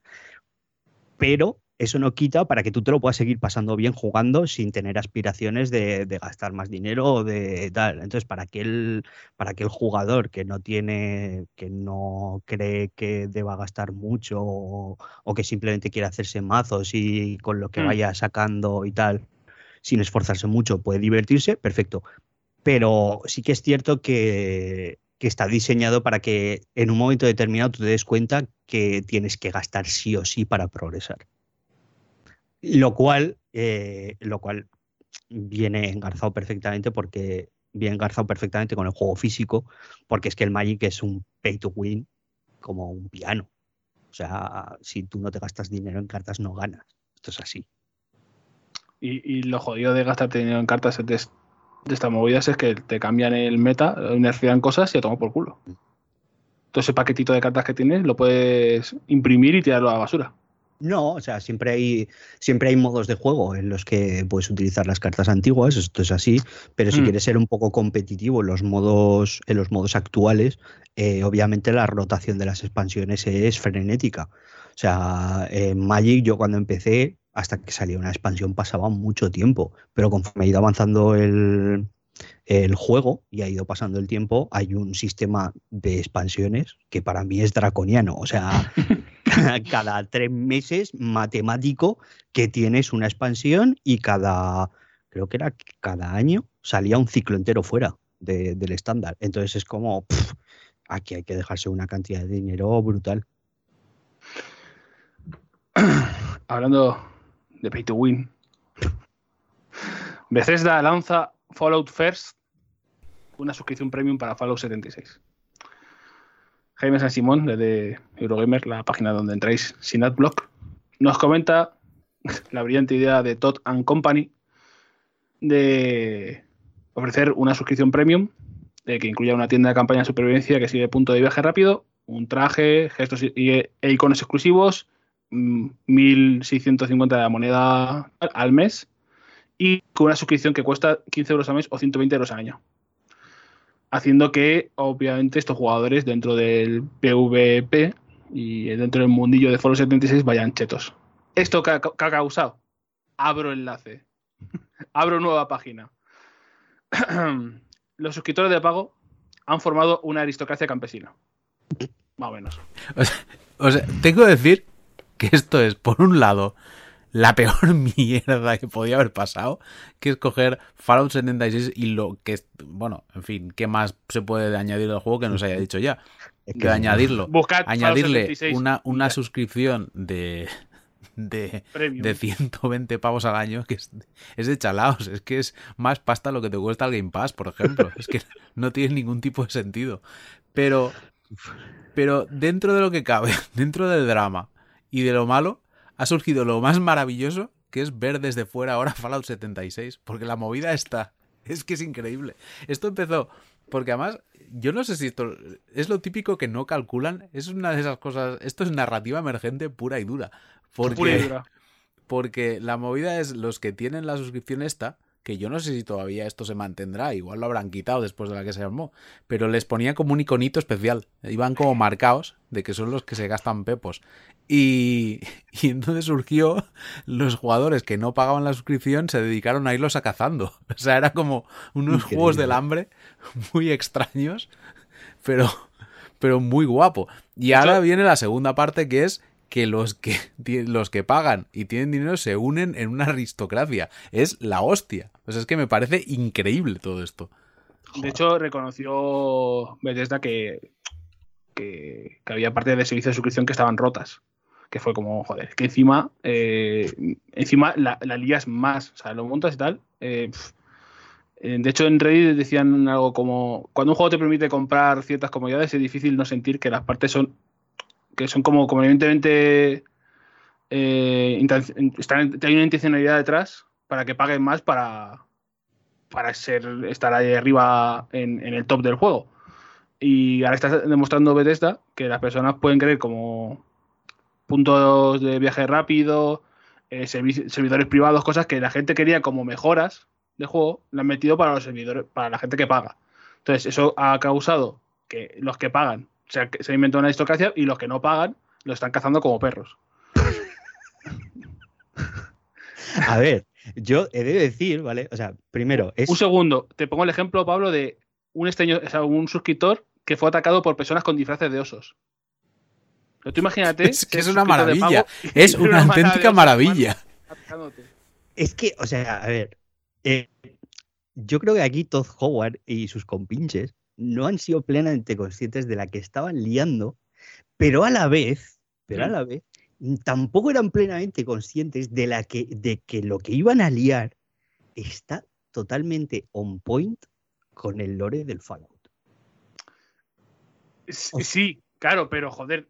Pero eso no quita para que tú te lo puedas seguir pasando bien jugando sin tener aspiraciones de, de gastar más dinero o de tal. Entonces, para aquel, para aquel jugador que no tiene, que no cree que deba gastar mucho o, o que simplemente quiere hacerse mazos y con lo que Mm. vaya sacando y tal, sin esforzarse mucho, puede divertirse, perfecto. Pero sí que es cierto que, que está diseñado para que en un momento determinado tú te des cuenta que tienes que gastar sí o sí para progresar. Lo cual, eh, lo cual viene engarzado perfectamente porque viene engarzado perfectamente con el juego físico, porque es que el Magic es un pay to win como un piano. O sea, si tú no te gastas dinero en cartas, no ganas. Esto es así. Y, y lo jodido de gastarte dinero en cartas de, es- de estas movidas es que te cambian el meta, nerfean cosas y a tomar por culo. Todo ese paquetito de cartas que tienes lo puedes imprimir y tirarlo a la basura. No, o sea, siempre hay, siempre hay modos de juego en los que puedes utilizar las cartas antiguas, esto es así, pero si Mm. quieres ser un poco competitivo en los modos, en los modos actuales, eh, obviamente la rotación de las expansiones es frenética. O sea, en Magic yo cuando empecé, hasta que salía una expansión pasaba mucho tiempo, pero conforme ha ido avanzando el, el juego y ha ido pasando el tiempo, hay un sistema de expansiones que para mí es draconiano. O sea, cada tres meses matemático que tienes una expansión y cada, creo que era cada año salía un ciclo entero fuera de- del estándar. Entonces es como, aquí hay que dejarse una cantidad de dinero brutal. Hablando de pay to win, Bethesda lanza Fallout First, una suscripción premium para Fallout 76. Jaime San Simón, desde Eurogamer, la página donde entráis sin adblock, nos comenta la brillante idea de Todd and Company de ofrecer una suscripción premium de que incluya una tienda de campaña de supervivencia que sigue punto de viaje rápido, un traje, gestos y, e iconos exclusivos, 1.650 mm, de la moneda al mes y con una suscripción que cuesta 15 euros al mes o 120 euros al año. Haciendo que, obviamente, estos jugadores dentro del PvP y dentro del mundillo de Fallout 76 vayan chetos. ¿Esto qué ha, causado? Abro enlace. Abro nueva página. Los suscriptores de pago han formado una aristocracia campesina. Más o menos. o sea, tengo que decir que esto es, por un lado, la peor mierda que podía haber pasado, que es coger Fallout 76 y lo que, bueno, en fin, ¿qué más se puede añadir al juego que nos haya dicho ya? que añadirlo. añadirle una, una suscripción de, de, de, 120 pavos al año, que es, es, de chalaos. Es que es más pasta lo que te cuesta el Game Pass, por ejemplo. es que no tiene ningún tipo de sentido. Pero, pero dentro de lo que cabe, dentro del drama y de lo malo, ha surgido lo más maravilloso que es ver desde fuera ahora Fallout 76, porque la movida está. Es que es increíble. Esto empezó porque además, yo no sé si esto es lo típico que no calculan. Es una de esas cosas. Esto es narrativa emergente pura y dura. Porque, pura y dura. porque la movida es los que tienen la suscripción esta que yo no sé si todavía esto se mantendrá, igual lo habrán quitado después de la que se armó, pero les ponía como un iconito especial, iban como marcados de que son los que se gastan pepos. Y, y entonces surgió los jugadores que no pagaban la suscripción se dedicaron a irlos a cazando. O sea, era como unos juegos del hambre muy extraños, pero, pero muy guapo. Y ahora viene la segunda parte que es que los que los que pagan y tienen dinero se unen en una aristocracia. Es la hostia. O sea, es que me parece increíble todo esto. De hecho, reconoció Bethesda que, que, había parte de servicio de suscripción que estaban rotas. Que fue como, joder, que encima, eh, encima la, la, lías más. O sea, lo montas y tal. Eh, eh, de hecho, en Reddit decían algo como: cuando un juego te permite comprar ciertas comodidades, es difícil no sentir que las partes son que son como convenientemente eh, hay una intencionalidad detrás para que paguen más para, para ser, estar ahí arriba en, el top del juego. Y ahora está demostrando Bethesda que las personas pueden creer como puntos de viaje rápido, eh, servidores privados, cosas que la gente quería como mejoras de juego, lo han metido para los servidores, para la gente que paga. Entonces, eso ha causado que los que pagan se, se inventado una aristocracia y los que no pagan lo están cazando como perros. A ver, yo he de decir, ¿vale? O sea, primero, es... Un segundo, te pongo el ejemplo, Pablo, de un, esteño, un suscriptor que fue atacado por personas con disfraces de osos. Pero tú imagínate. Es que es una maravilla. Es una, auténtica maravilla. Es que, o sea, a ver. Eh, yo creo que aquí Todd Howard y sus compinches no han sido plenamente conscientes de la que estaban liando, pero a la vez, pero a la vez, tampoco eran plenamente conscientes de, la que, de que lo que iban a liar está totalmente on point con el lore del Fallout. Sí, claro, pero joder,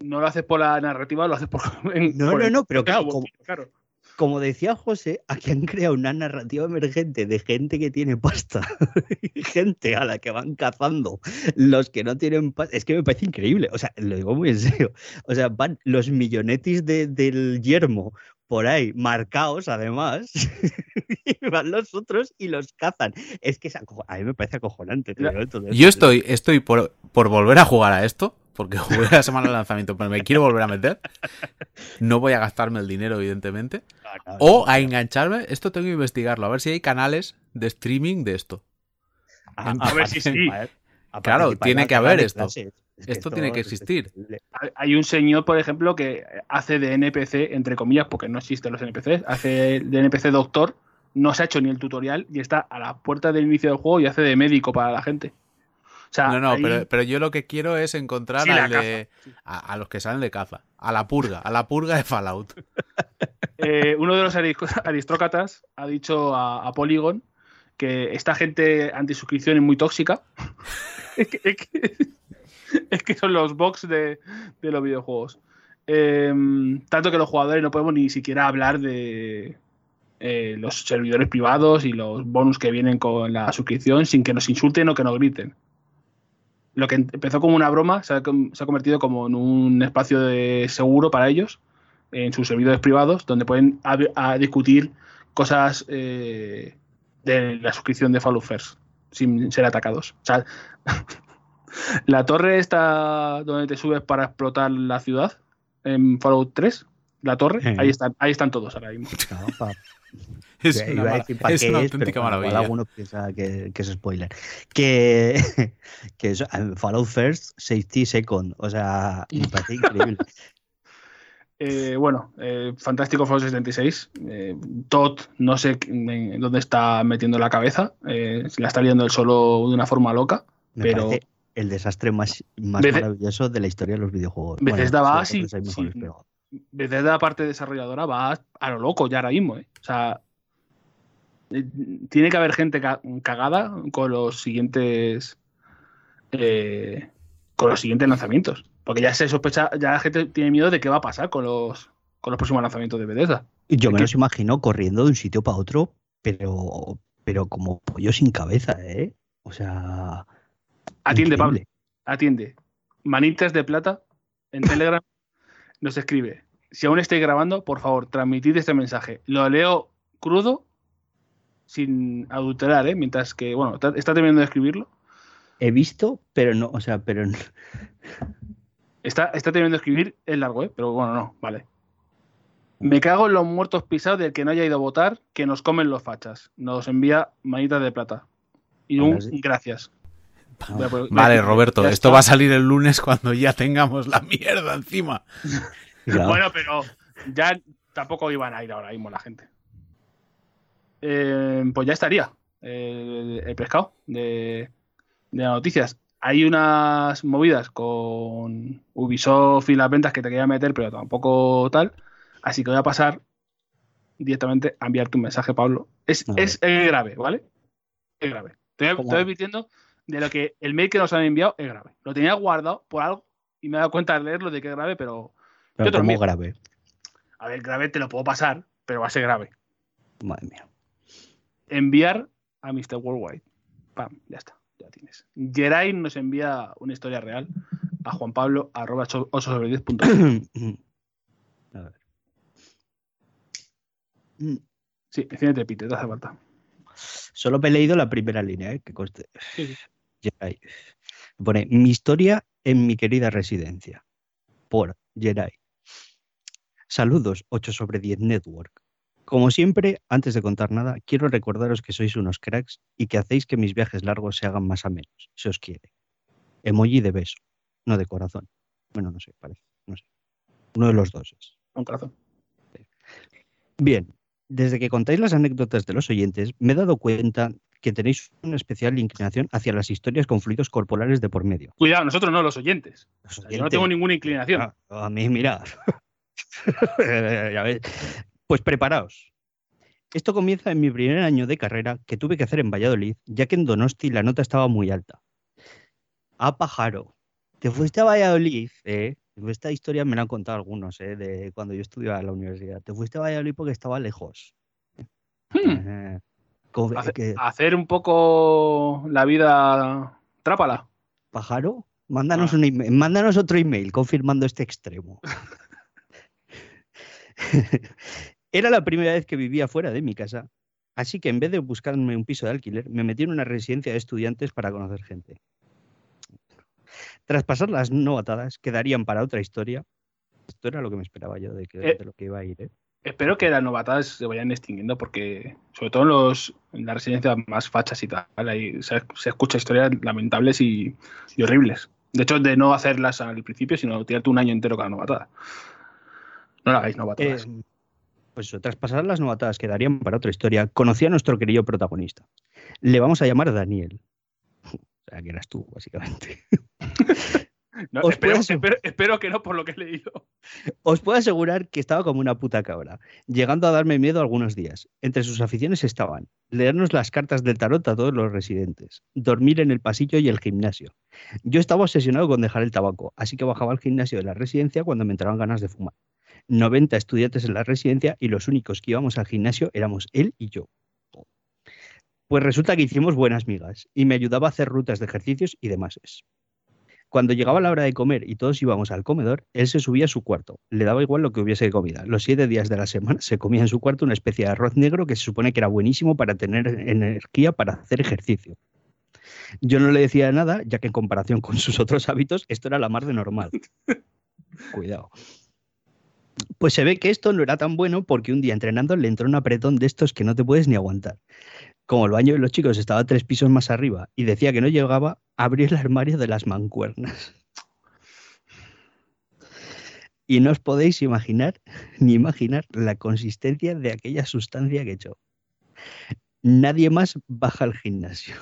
no lo haces por la narrativa, lo haces por. no, no, no, pero claro, claro, como decía José, aquí han creado una narrativa emergente de gente que tiene pasta gente a la que van cazando los que no tienen pasta. Es que me parece increíble. O sea, lo digo muy en serio. O sea, van los millonetis del yermo por ahí, marcados además, y van los otros y los cazan. Es que a mí me parece acojonante. Yo estoy, estoy por, por volver a jugar a esto porque jugué la semana de lanzamiento, pero me quiero volver a meter. No voy a gastarme el dinero, evidentemente. Ah, o a engancharme. Esto tengo que investigarlo, a ver si hay canales de streaming de esto. A, ver si sí. Claro, tiene que haber esto. esto tiene que existir. Hay un señor, por ejemplo, que hace de NPC, entre comillas, porque no existen los NPCs, hace de NPC doctor, no se ha hecho ni el tutorial y está a la puerta del inicio del juego y hace de médico para la gente. Sea, No, no, ahí- pero, pero yo lo que quiero es encontrar Sí, al de- a, a los que salen de caza, a la purga, a la purga de Fallout. Eh, uno de los aris- aristócratas ha dicho a, a Polygon que esta gente antisuscripción es muy tóxica. es, que, es que- es que son los box de, de los videojuegos. Eh, tanto que los jugadores no podemos ni siquiera hablar de eh, los servidores privados y los bonus que vienen con la suscripción sin que nos insulten o que nos griten. Lo que empezó como una broma se ha, convertido como en un espacio de seguro para ellos en sus servidores privados donde pueden discutir cosas eh, de la suscripción de Fallout First sin ser atacados. La torre está donde te subes para explotar la ciudad en Fallout 3, la torre, Sí. ahí están, ahí están todos ahora mismo. No, pa- Es iba una, a mara- decir pa' es qué una es, pero auténtica bueno, maravilla. alguno piensa que, que es spoiler. Que, que en Fallout First, Safety Second. O sea, me parece increíble. Eh, bueno, eh, fantástico Fallout 76. Eh, Todd, no sé en dónde está metiendo la cabeza. eh, se la está liando él solo de una forma loca. Me Pero- el desastre más, más Beth- maravilloso de la historia de los videojuegos. Bethesda va sí, desde la parte desarrolladora va a lo loco ya ahora mismo. ¿eh? O sea, eh, tiene que haber gente ca- cagada con los siguientes eh, con los siguientes lanzamientos. Porque ya se sospecha, ya la gente tiene miedo de qué va a pasar con los con los próximos lanzamientos de Bethesda. Yo me los imagino corriendo de un sitio para otro, pero, pero como pollo sin cabeza, ¿eh? O sea. Atiende, Pablo. Atiende. Manitas de plata en Telegram nos escribe. Si aún estáis grabando, por favor, transmitid este mensaje. Lo leo crudo, sin adulterar, ¿eh? Mientras que, bueno, está, está terminando de escribirlo. He visto, pero no, o sea, pero no- Está, está terminando de escribir, es largo, ¿eh? Pero bueno, no, vale. Me cago en los muertos pisados del que no haya ido a votar, que nos comen los fachas. Nos envía manitas de plata. Y un gracias. Vale, Roberto, ya esto está. va a salir el lunes cuando ya tengamos la mierda encima. Bueno, pero ya tampoco iban a ir ahora mismo la gente. Eh, pues ya estaría el, el pescado de, de las noticias. Hay unas movidas con Ubisoft y las ventas que te quería meter, pero tampoco tal. Así que voy a pasar directamente a enviarte un mensaje, Pablo. Es, es, es grave, ¿vale? Es grave. Te voy, te voy advirtiendo de lo que el mail que nos han enviado es grave. Lo tenía guardado por algo y me he dado cuenta al leerlo de que es grave, pero pero como envío. grave. a ver, grave te lo puedo pasar, pero va a ser grave. Madre mía. Enviar a Mr. Worldwide. Pam, ya está, ya tienes. Geray nos envía una historia real a Juan Pablo arroba sobre 10 punto com. A ver. Sí, enciéndete, Pite, te hace falta. Solo me he leído la primera línea, ¿eh? que conste. Sí, sí. Jerai. Pone mi historia en mi querida residencia. Por Jerai. Saludos, 8 sobre 10 Network. Como siempre, antes de contar nada, quiero recordaros que sois unos cracks y que hacéis que mis viajes largos se hagan más amenos, si os quiere. Emoji de beso, no de corazón. Bueno, no sé, parece. No sé. Uno de los dos es. Un corazón. Bien, desde que contáis las anécdotas de los oyentes, me he dado cuenta que tenéis una especial inclinación hacia las historias con fluidos corporales de por medio. Cuidado, nosotros no, los oyentes. Los yo no tengo ninguna inclinación. Ah, a mí, mira. Pues preparaos. Esto comienza en mi primer año de carrera que tuve que hacer en Valladolid, ya que en Donosti la nota estaba muy alta. Ah, pájaro. Te fuiste a Valladolid, ¿eh? Esta historia me la han contado algunos, ¿eh? De cuando yo estudiaba en la universidad. Te fuiste a Valladolid porque estaba lejos. Hmm. Eh, Hace- que- Hacer un poco la vida trápala. pájaro, mándanos, Ah. un email- mándanos otro email confirmando este extremo. Era la primera vez que vivía fuera de mi casa, así que en vez de buscarme un piso de alquiler, me metí en una residencia de estudiantes para conocer gente. Tras pasar las novatadas, quedarían para otra historia. Esto era lo que me esperaba yo de, que, Eh. de lo que iba a ir. ¿eh? Espero que las novatadas se vayan extinguiendo porque, sobre todo en, los, en las residencias más fachas y tal, ahí se, se escucha historias lamentables y, y horribles. De hecho, de no hacerlas al principio, sino tirarte un año entero cada novatada. No la hagáis novatadas. Eh, pues tras pasar las novatadas que darían para otra historia, conocí a nuestro querido protagonista. Le vamos a llamar Daniel. O sea, que eras tú, básicamente. No, espero- espero que no por lo que he leído. Os puedo asegurar que estaba como una puta cabra, llegando a darme miedo algunos días. Entre sus aficiones estaban leernos las cartas del tarot a todos los residentes, dormir en el pasillo y el gimnasio. Yo estaba obsesionado con dejar el tabaco, así que bajaba al gimnasio de la residencia cuando me entraban ganas de fumar. 90 estudiantes en la residencia y los únicos que íbamos al gimnasio éramos él y yo. Pues resulta que hicimos buenas migas y me ayudaba a hacer rutas de ejercicios y demás. Cuando llegaba la hora de comer y todos íbamos al comedor, él se subía a su cuarto. Le daba igual lo que hubiese de comida. Los siete días de la semana se comía en su cuarto una especie de arroz negro que se supone que era buenísimo para tener energía para hacer ejercicio. Yo no le decía nada, ya que en comparación con sus otros hábitos, esto era la mar de normal. Cuidado. Pues se ve que esto no era tan bueno porque un día entrenando le entró un apretón de estos que no te puedes ni aguantar. Como el baño de los chicos estaba tres pisos más arriba y decía que no llegaba, abrió el armario de las mancuernas. Y no os podéis imaginar ni imaginar la consistencia de aquella sustancia que echó. Nadie más baja al gimnasio.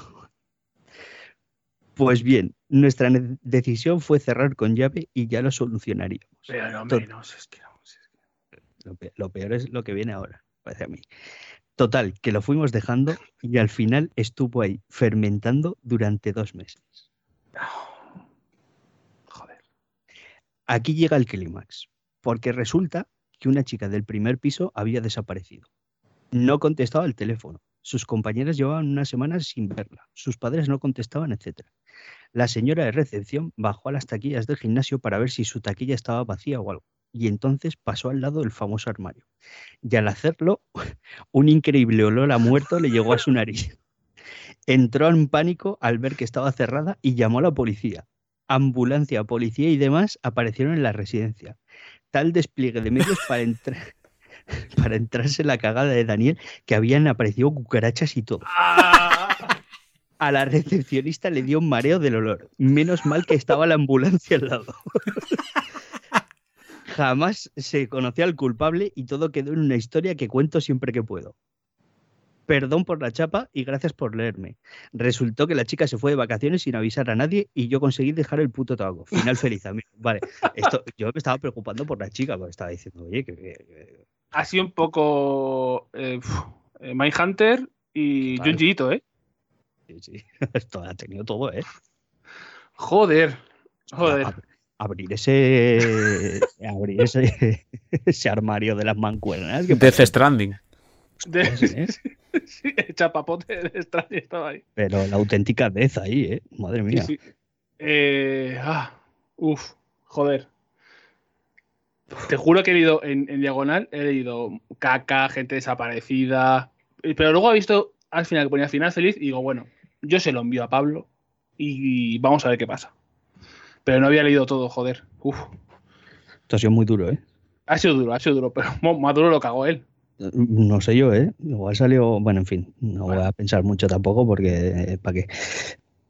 Pues bien, nuestra decisión fue cerrar con llave y ya lo solucionaríamos. Pero no, Tot- menos, es que no, es que- Lo lo peor es lo que viene ahora, parece a mí. Total, que lo fuimos dejando y al final estuvo ahí fermentando durante dos meses. Joder. Aquí llega el clímax, porque resulta que una chica del primer piso había desaparecido. No contestaba el teléfono. Sus compañeras llevaban unas semanas sin verla. Sus padres no contestaban, etc. La señora de recepción bajó a las taquillas del gimnasio para ver si su taquilla estaba vacía o algo. Y entonces pasó al lado del famoso armario. Y al hacerlo, un increíble olor a muerto le llegó a su nariz. Entró en pánico al ver que estaba cerrada y llamó a la policía ambulancia, policía y demás aparecieron en la residencia. Tal despliegue de medios para entrar para entrarse en la cagada de Daniel que habían aparecido cucarachas y todo. A la recepcionista le dio un mareo del olor. Menos mal que estaba la ambulancia al lado. Jamás se conocía al culpable y todo quedó en una historia que cuento siempre que puedo. Perdón por la chapa y gracias por leerme. Resultó que la chica se fue de vacaciones sin avisar a nadie y yo conseguí dejar el puto tabaco. Final feliz, amigo. Vale, esto, yo me estaba preocupando por la chica, porque estaba diciendo, oye, que, que- que- Ha sido un poco eh, eh, Mindhunter y. Junji Ito, ¿eh? sí, sí, esto ha tenido todo, ¿eh? Joder. Joder. Ab- abrir ese abrir ese, ese armario de las mancuernas que Death Stranding. De- ¿eh? sí, el chapapote de extraño estaba ahí. pero la auténtica Death ahí eh madre mía sí. Eh, ah, uf, joder. Te juro que he leído en, en diagonal, he leído caca, gente desaparecida. Pero luego he visto al final que ponía final feliz y digo, bueno, yo se lo envío a Pablo y vamos a ver qué pasa. Pero no había leído todo, joder. Uf. esto ha sido muy duro eh Ha sido duro, ha sido duro, pero más duro lo cagó él. no sé yo eh igual salió bueno en fin no voy a pensar mucho tampoco porque para qué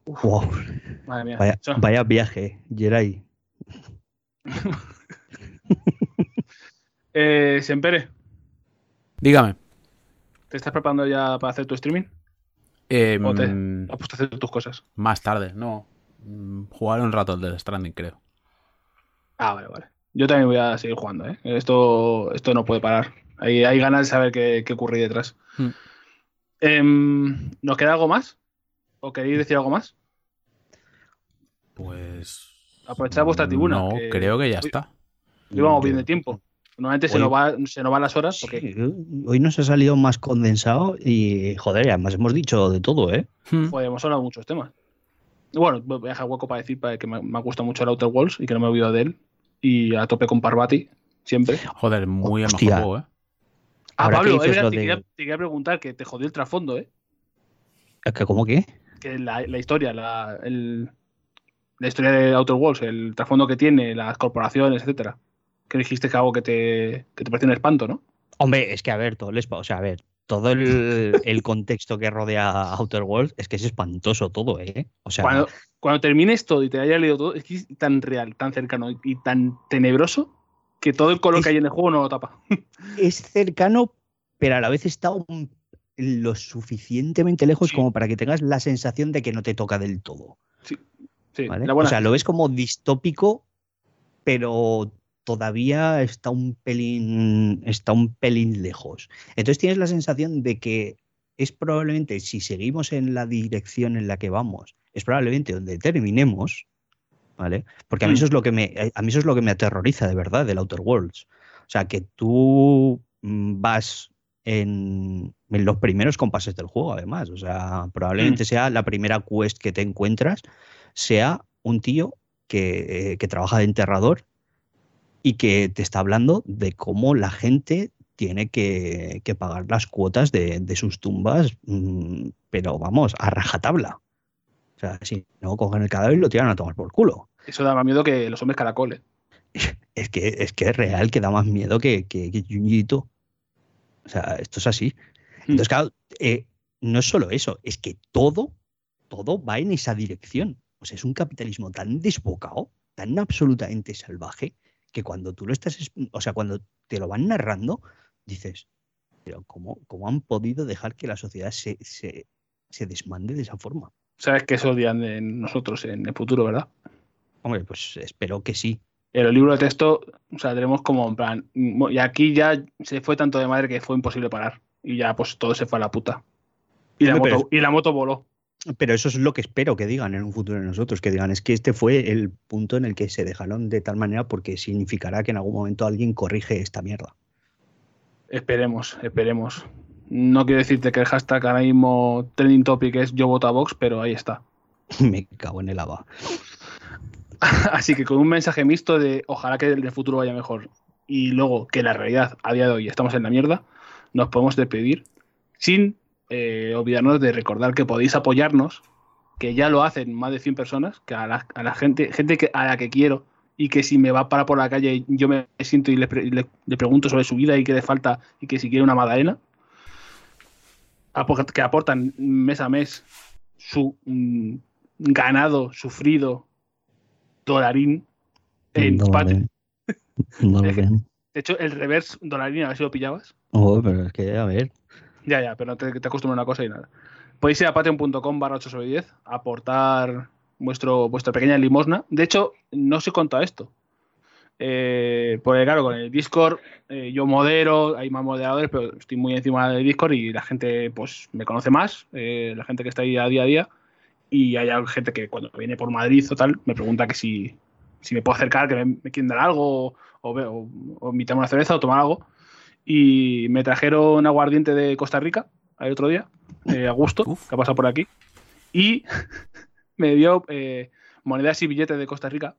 Wow, Madre mía. vaya, viaje Geray Eh, Sempere, Dígame. ¿te estás preparando ya para hacer tu streaming? Eh, ¿O te- mm, ¿Has puesto a hacer tus cosas? más tarde, no. Mm, Jugar un rato al Death Stranding, creo. Ah, vale, vale. Yo también voy a seguir jugando, ¿eh? Esto, esto no puede parar. Hay, hay ganas de saber qué, qué ocurre ahí detrás. Hmm. Em, ¿Nos queda algo más? ¿O queréis decir algo más? Pues. Aprovechad vuestra tribuna, No, que- creo que ya está. Hoy vamos bien de tiempo. Normalmente se nos, va, se nos van las horas porque Sí, hoy nos ha salido más condensado y joder, además hemos dicho de todo, ¿eh? Hmm. joder, hemos hablado de muchos temas. Bueno, voy a dejar hueco para decir para que me, me gusta mucho el Outer Worlds y que no me he olvidado de él. Y a tope con Parvati, siempre. Joder, muy Hostia. juego, ¿eh? Ah, Ahora que Pablo, es lo te, de- quería, te quería preguntar que te jodió el trasfondo, ¿eh? ¿Que ¿Cómo qué? que la, la historia, la, el- la historia de Outer Worlds, el trasfondo que tiene, las corporaciones, etcétera. Que dijiste que algo que te, que te pareció un espanto, ¿no? Hombre, es que a ver, todo el espa- o sea, a ver, todo el, el contexto que rodea a Outer Worlds es que es espantoso todo, ¿eh? O sea, Cuando, cuando termines todo y te hayas leído todo, es que es tan real, tan cercano y, y tan tenebroso que todo el color Es- que hay en el juego no lo tapa. es cercano, pero a la vez está un, lo suficientemente lejos Sí. como para que tengas la sensación de que no te toca del todo. Sí, ¿vale? la O sea, lo ves como distópico, pero todavía está un pelín, está un pelín lejos. Entonces tienes la sensación de que es probablemente, si seguimos en la dirección en la que vamos, es probablemente donde terminemos, ¿vale? Porque a mí Mm. eso es lo que me, a mí eso es lo que me aterroriza de verdad del Outer Worlds. O sea, que tú mm, vas en, en los primeros compases del juego, además. O sea, probablemente sea la primera quest que te encuentras, sea un tío que, eh, que trabaja de enterrador y que te está hablando de cómo la gente tiene que, que pagar las cuotas de, de sus tumbas, mm, pero vamos, a rajatabla. O sea, si no cogen el cadáver y lo tiran a tomar por culo. Eso da más miedo que los hombres caracoles. Es que es, que es real que da más miedo que, que, que. O sea, esto es así. Entonces, claro, eh, no es solo eso, es que todo, todo va en esa dirección. O sea, es un capitalismo tan desbocado, tan absolutamente salvaje, que cuando tú lo estás, es- o sea, cuando te lo van narrando, dices, pero ¿cómo, cómo han podido dejar que la sociedad se, se, se desmande de esa forma? Sabes que eso odian de nosotros en el futuro, ¿verdad? Hombre, pues espero que sí. En los libros de texto saldremos como en plan. mm, Y aquí ya se fue tanto de madre que fue imposible parar. Y ya pues todo se fue a la puta. Y la, Hombre, moto, y la moto voló. Pero eso es lo que espero que digan en un futuro de nosotros, que digan, es que este fue el punto en el que se dejaron de tal manera porque significará que en algún momento alguien corrige esta mierda. Esperemos, esperemos. No quiero decirte que el hashtag ahora mismo trending topic es yo voto a Vox, pero ahí está. Me cago en el haba. Así que con un mensaje mixto de ojalá que el futuro vaya mejor y luego que la realidad a día de hoy estamos en la mierda, nos podemos despedir sin eh, olvidarnos de recordar que podéis apoyarnos, que ya lo hacen más de 100 personas, que a la, a la gente, gente que, a la que quiero y que si me va para por la calle yo me siento y le, pre- le- le pregunto sobre su vida y qué le falta y que si quiere una magdalena, que aportan mes a mes su mm, ganado sufrido dolarín en Patreon. No. De hecho, el reverse dolarín, a ver si lo pillabas. Oh, pero es que, a ver. Ya, ya, pero te, te acostumbro a una cosa y nada. Podéis ir a patreon.com barra 8 sobre 10, aportar vuestro, vuestra pequeña limosna. De hecho, no os he contado esto. Eh, porque claro, con el Discord eh, yo modero, hay más moderadores, pero estoy muy encima del Discord y la gente pues me conoce más, eh, la gente que está ahí a día a día. Y hay gente que cuando viene por Madrid o tal, me pregunta que si, si me puedo acercar, que me, quieren dar algo, o, o, una cerveza o tomar algo. Y me trajeron aguardiente de Costa Rica el otro día, eh, a gusto, Uf. que ha pasado por aquí. Y me dio eh, monedas y billetes de Costa Rica.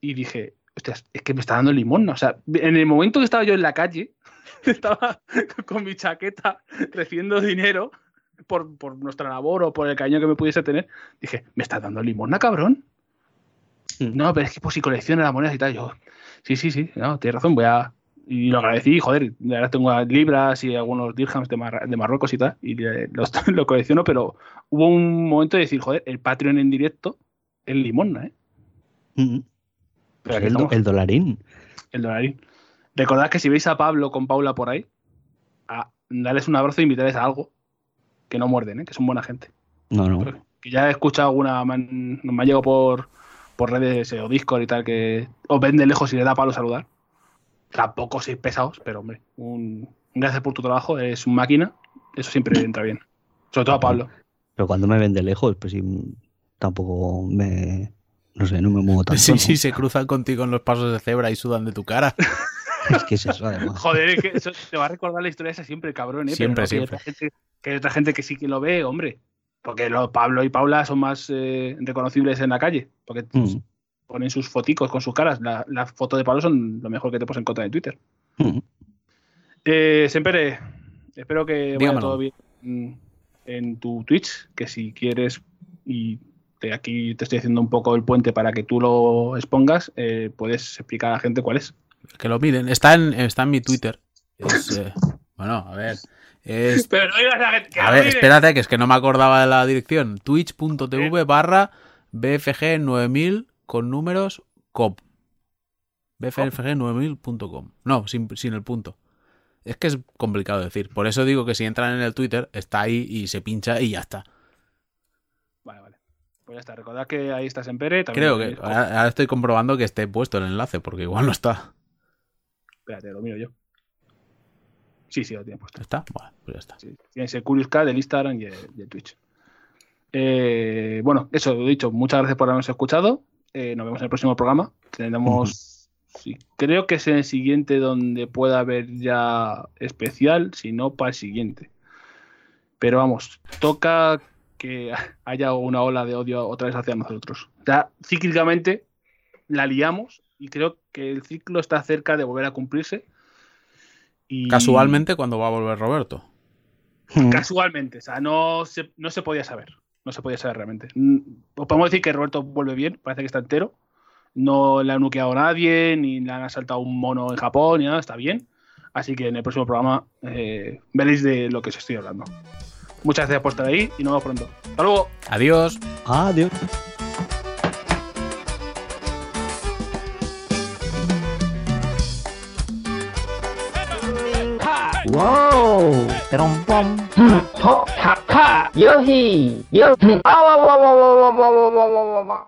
Y dije, hostias, es que me está dando limón. O sea, en el momento que estaba yo en la calle, estaba con mi chaqueta recibiendo dinero por, por nuestra labor o por el cariño que me pudiese tener, dije, me está dando limosna, cabrón. No, pero es que pues si colecciona las monedas y tal, yo, sí, sí, sí, no, tienes razón, voy a... Y lo agradecí, joder, ahora tengo libras y algunos dirhams de, Mar- de Marruecos y tal, y los, lo colecciono, pero hubo un momento de decir, joder, el Patreon en directo es limosna, ¿eh? Mm. Pero el, do- el dolarín. El dolarín. Recordad que si veis a Pablo con Paula por ahí, a darles un abrazo e invitarles a algo. Que no muerden, ¿eh? que son buena gente. No, no. Que ya he escuchado alguna, me, han- me ha llegado por, por redes eh, o Discord y tal, que os ven de lejos y le da palo saludar. Tampoco sois pesados, pero hombre, un, gracias por tu trabajo, es un máquina, eso siempre entra bien. Sobre todo a Pablo. Pero cuando me ven de lejos, pues sí, tampoco me. No sé, no me muevo tanto. Sí, ¿no? sí, se cruzan contigo en los pasos de cebra y sudan de tu cara. Es que es eso, además. Joder, es que eso te va a recordar la historia esa siempre, cabrón, ¿eh? Pero Siempre, no, que hay siempre. otra gente- que hay otra gente que sí que lo ve, hombre. Porque lo- Pablo y Paula son más eh, reconocibles en la calle. Porque Mm, ponen sus foticos con sus caras. La, la foto de Pablo son lo mejor que te puedes encontrar en Twitter. mm. Eh, Sempere, espero que vaya todo bien en tu Twitch, que si quieres, y de aquí te estoy haciendo un poco el puente para que tú lo expongas, eh, puedes explicar a la gente cuál es. Que lo miren. Está en, está en mi Twitter. Es, eh, bueno, a ver. Es, Pero no digas a que a ver, espérate, que es que no me acordaba de la dirección. Twitch.tv barra BFG 9000 con números COP. BFG 9000.com. No, sin, sin el punto. Es que es complicado decir. Por eso digo que si entran en el Twitter, está ahí y se pincha y ya está. Vale, vale. Pues ya está. Recordad que ahí estás en Pere. Creo que ahora, ahora estoy comprobando que esté puesto el enlace, porque igual no está. Espérate, lo miro yo. Sí, sí, lo tiene puesto. ¿Está? Bueno, pues ya está. Sí. Tienes el Curious Cat, el Instagram y el, y el Twitch. Eh, bueno, eso lo he dicho. Muchas gracias por habernos escuchado. Eh, nos vemos en el próximo programa. Tenemos. sí, creo que es en el siguiente donde pueda haber ya especial, si no, para el siguiente. Pero vamos, toca que haya una ola de odio otra vez hacia nosotros. Ya cíclicamente la liamos y creo que el ciclo está cerca de volver a cumplirse. Y Casualmente, cuando va a volver Roberto? Casualmente, o sea, no se, no se podía saber. No se podía saber realmente. Mm, Os podemos decir que Roberto vuelve bien, parece que está entero. No le ha nuqueado a nadie, ni le han asaltado un mono en Japón, ni nada, está bien. Así que en el próximo programa eh, veréis de lo que os estoy hablando. Muchas gracias por estar ahí y nos vemos pronto. Hasta luego. Adiós. Adiós. Wow! Terompom. Top tap ta. Yo. Ah, wah.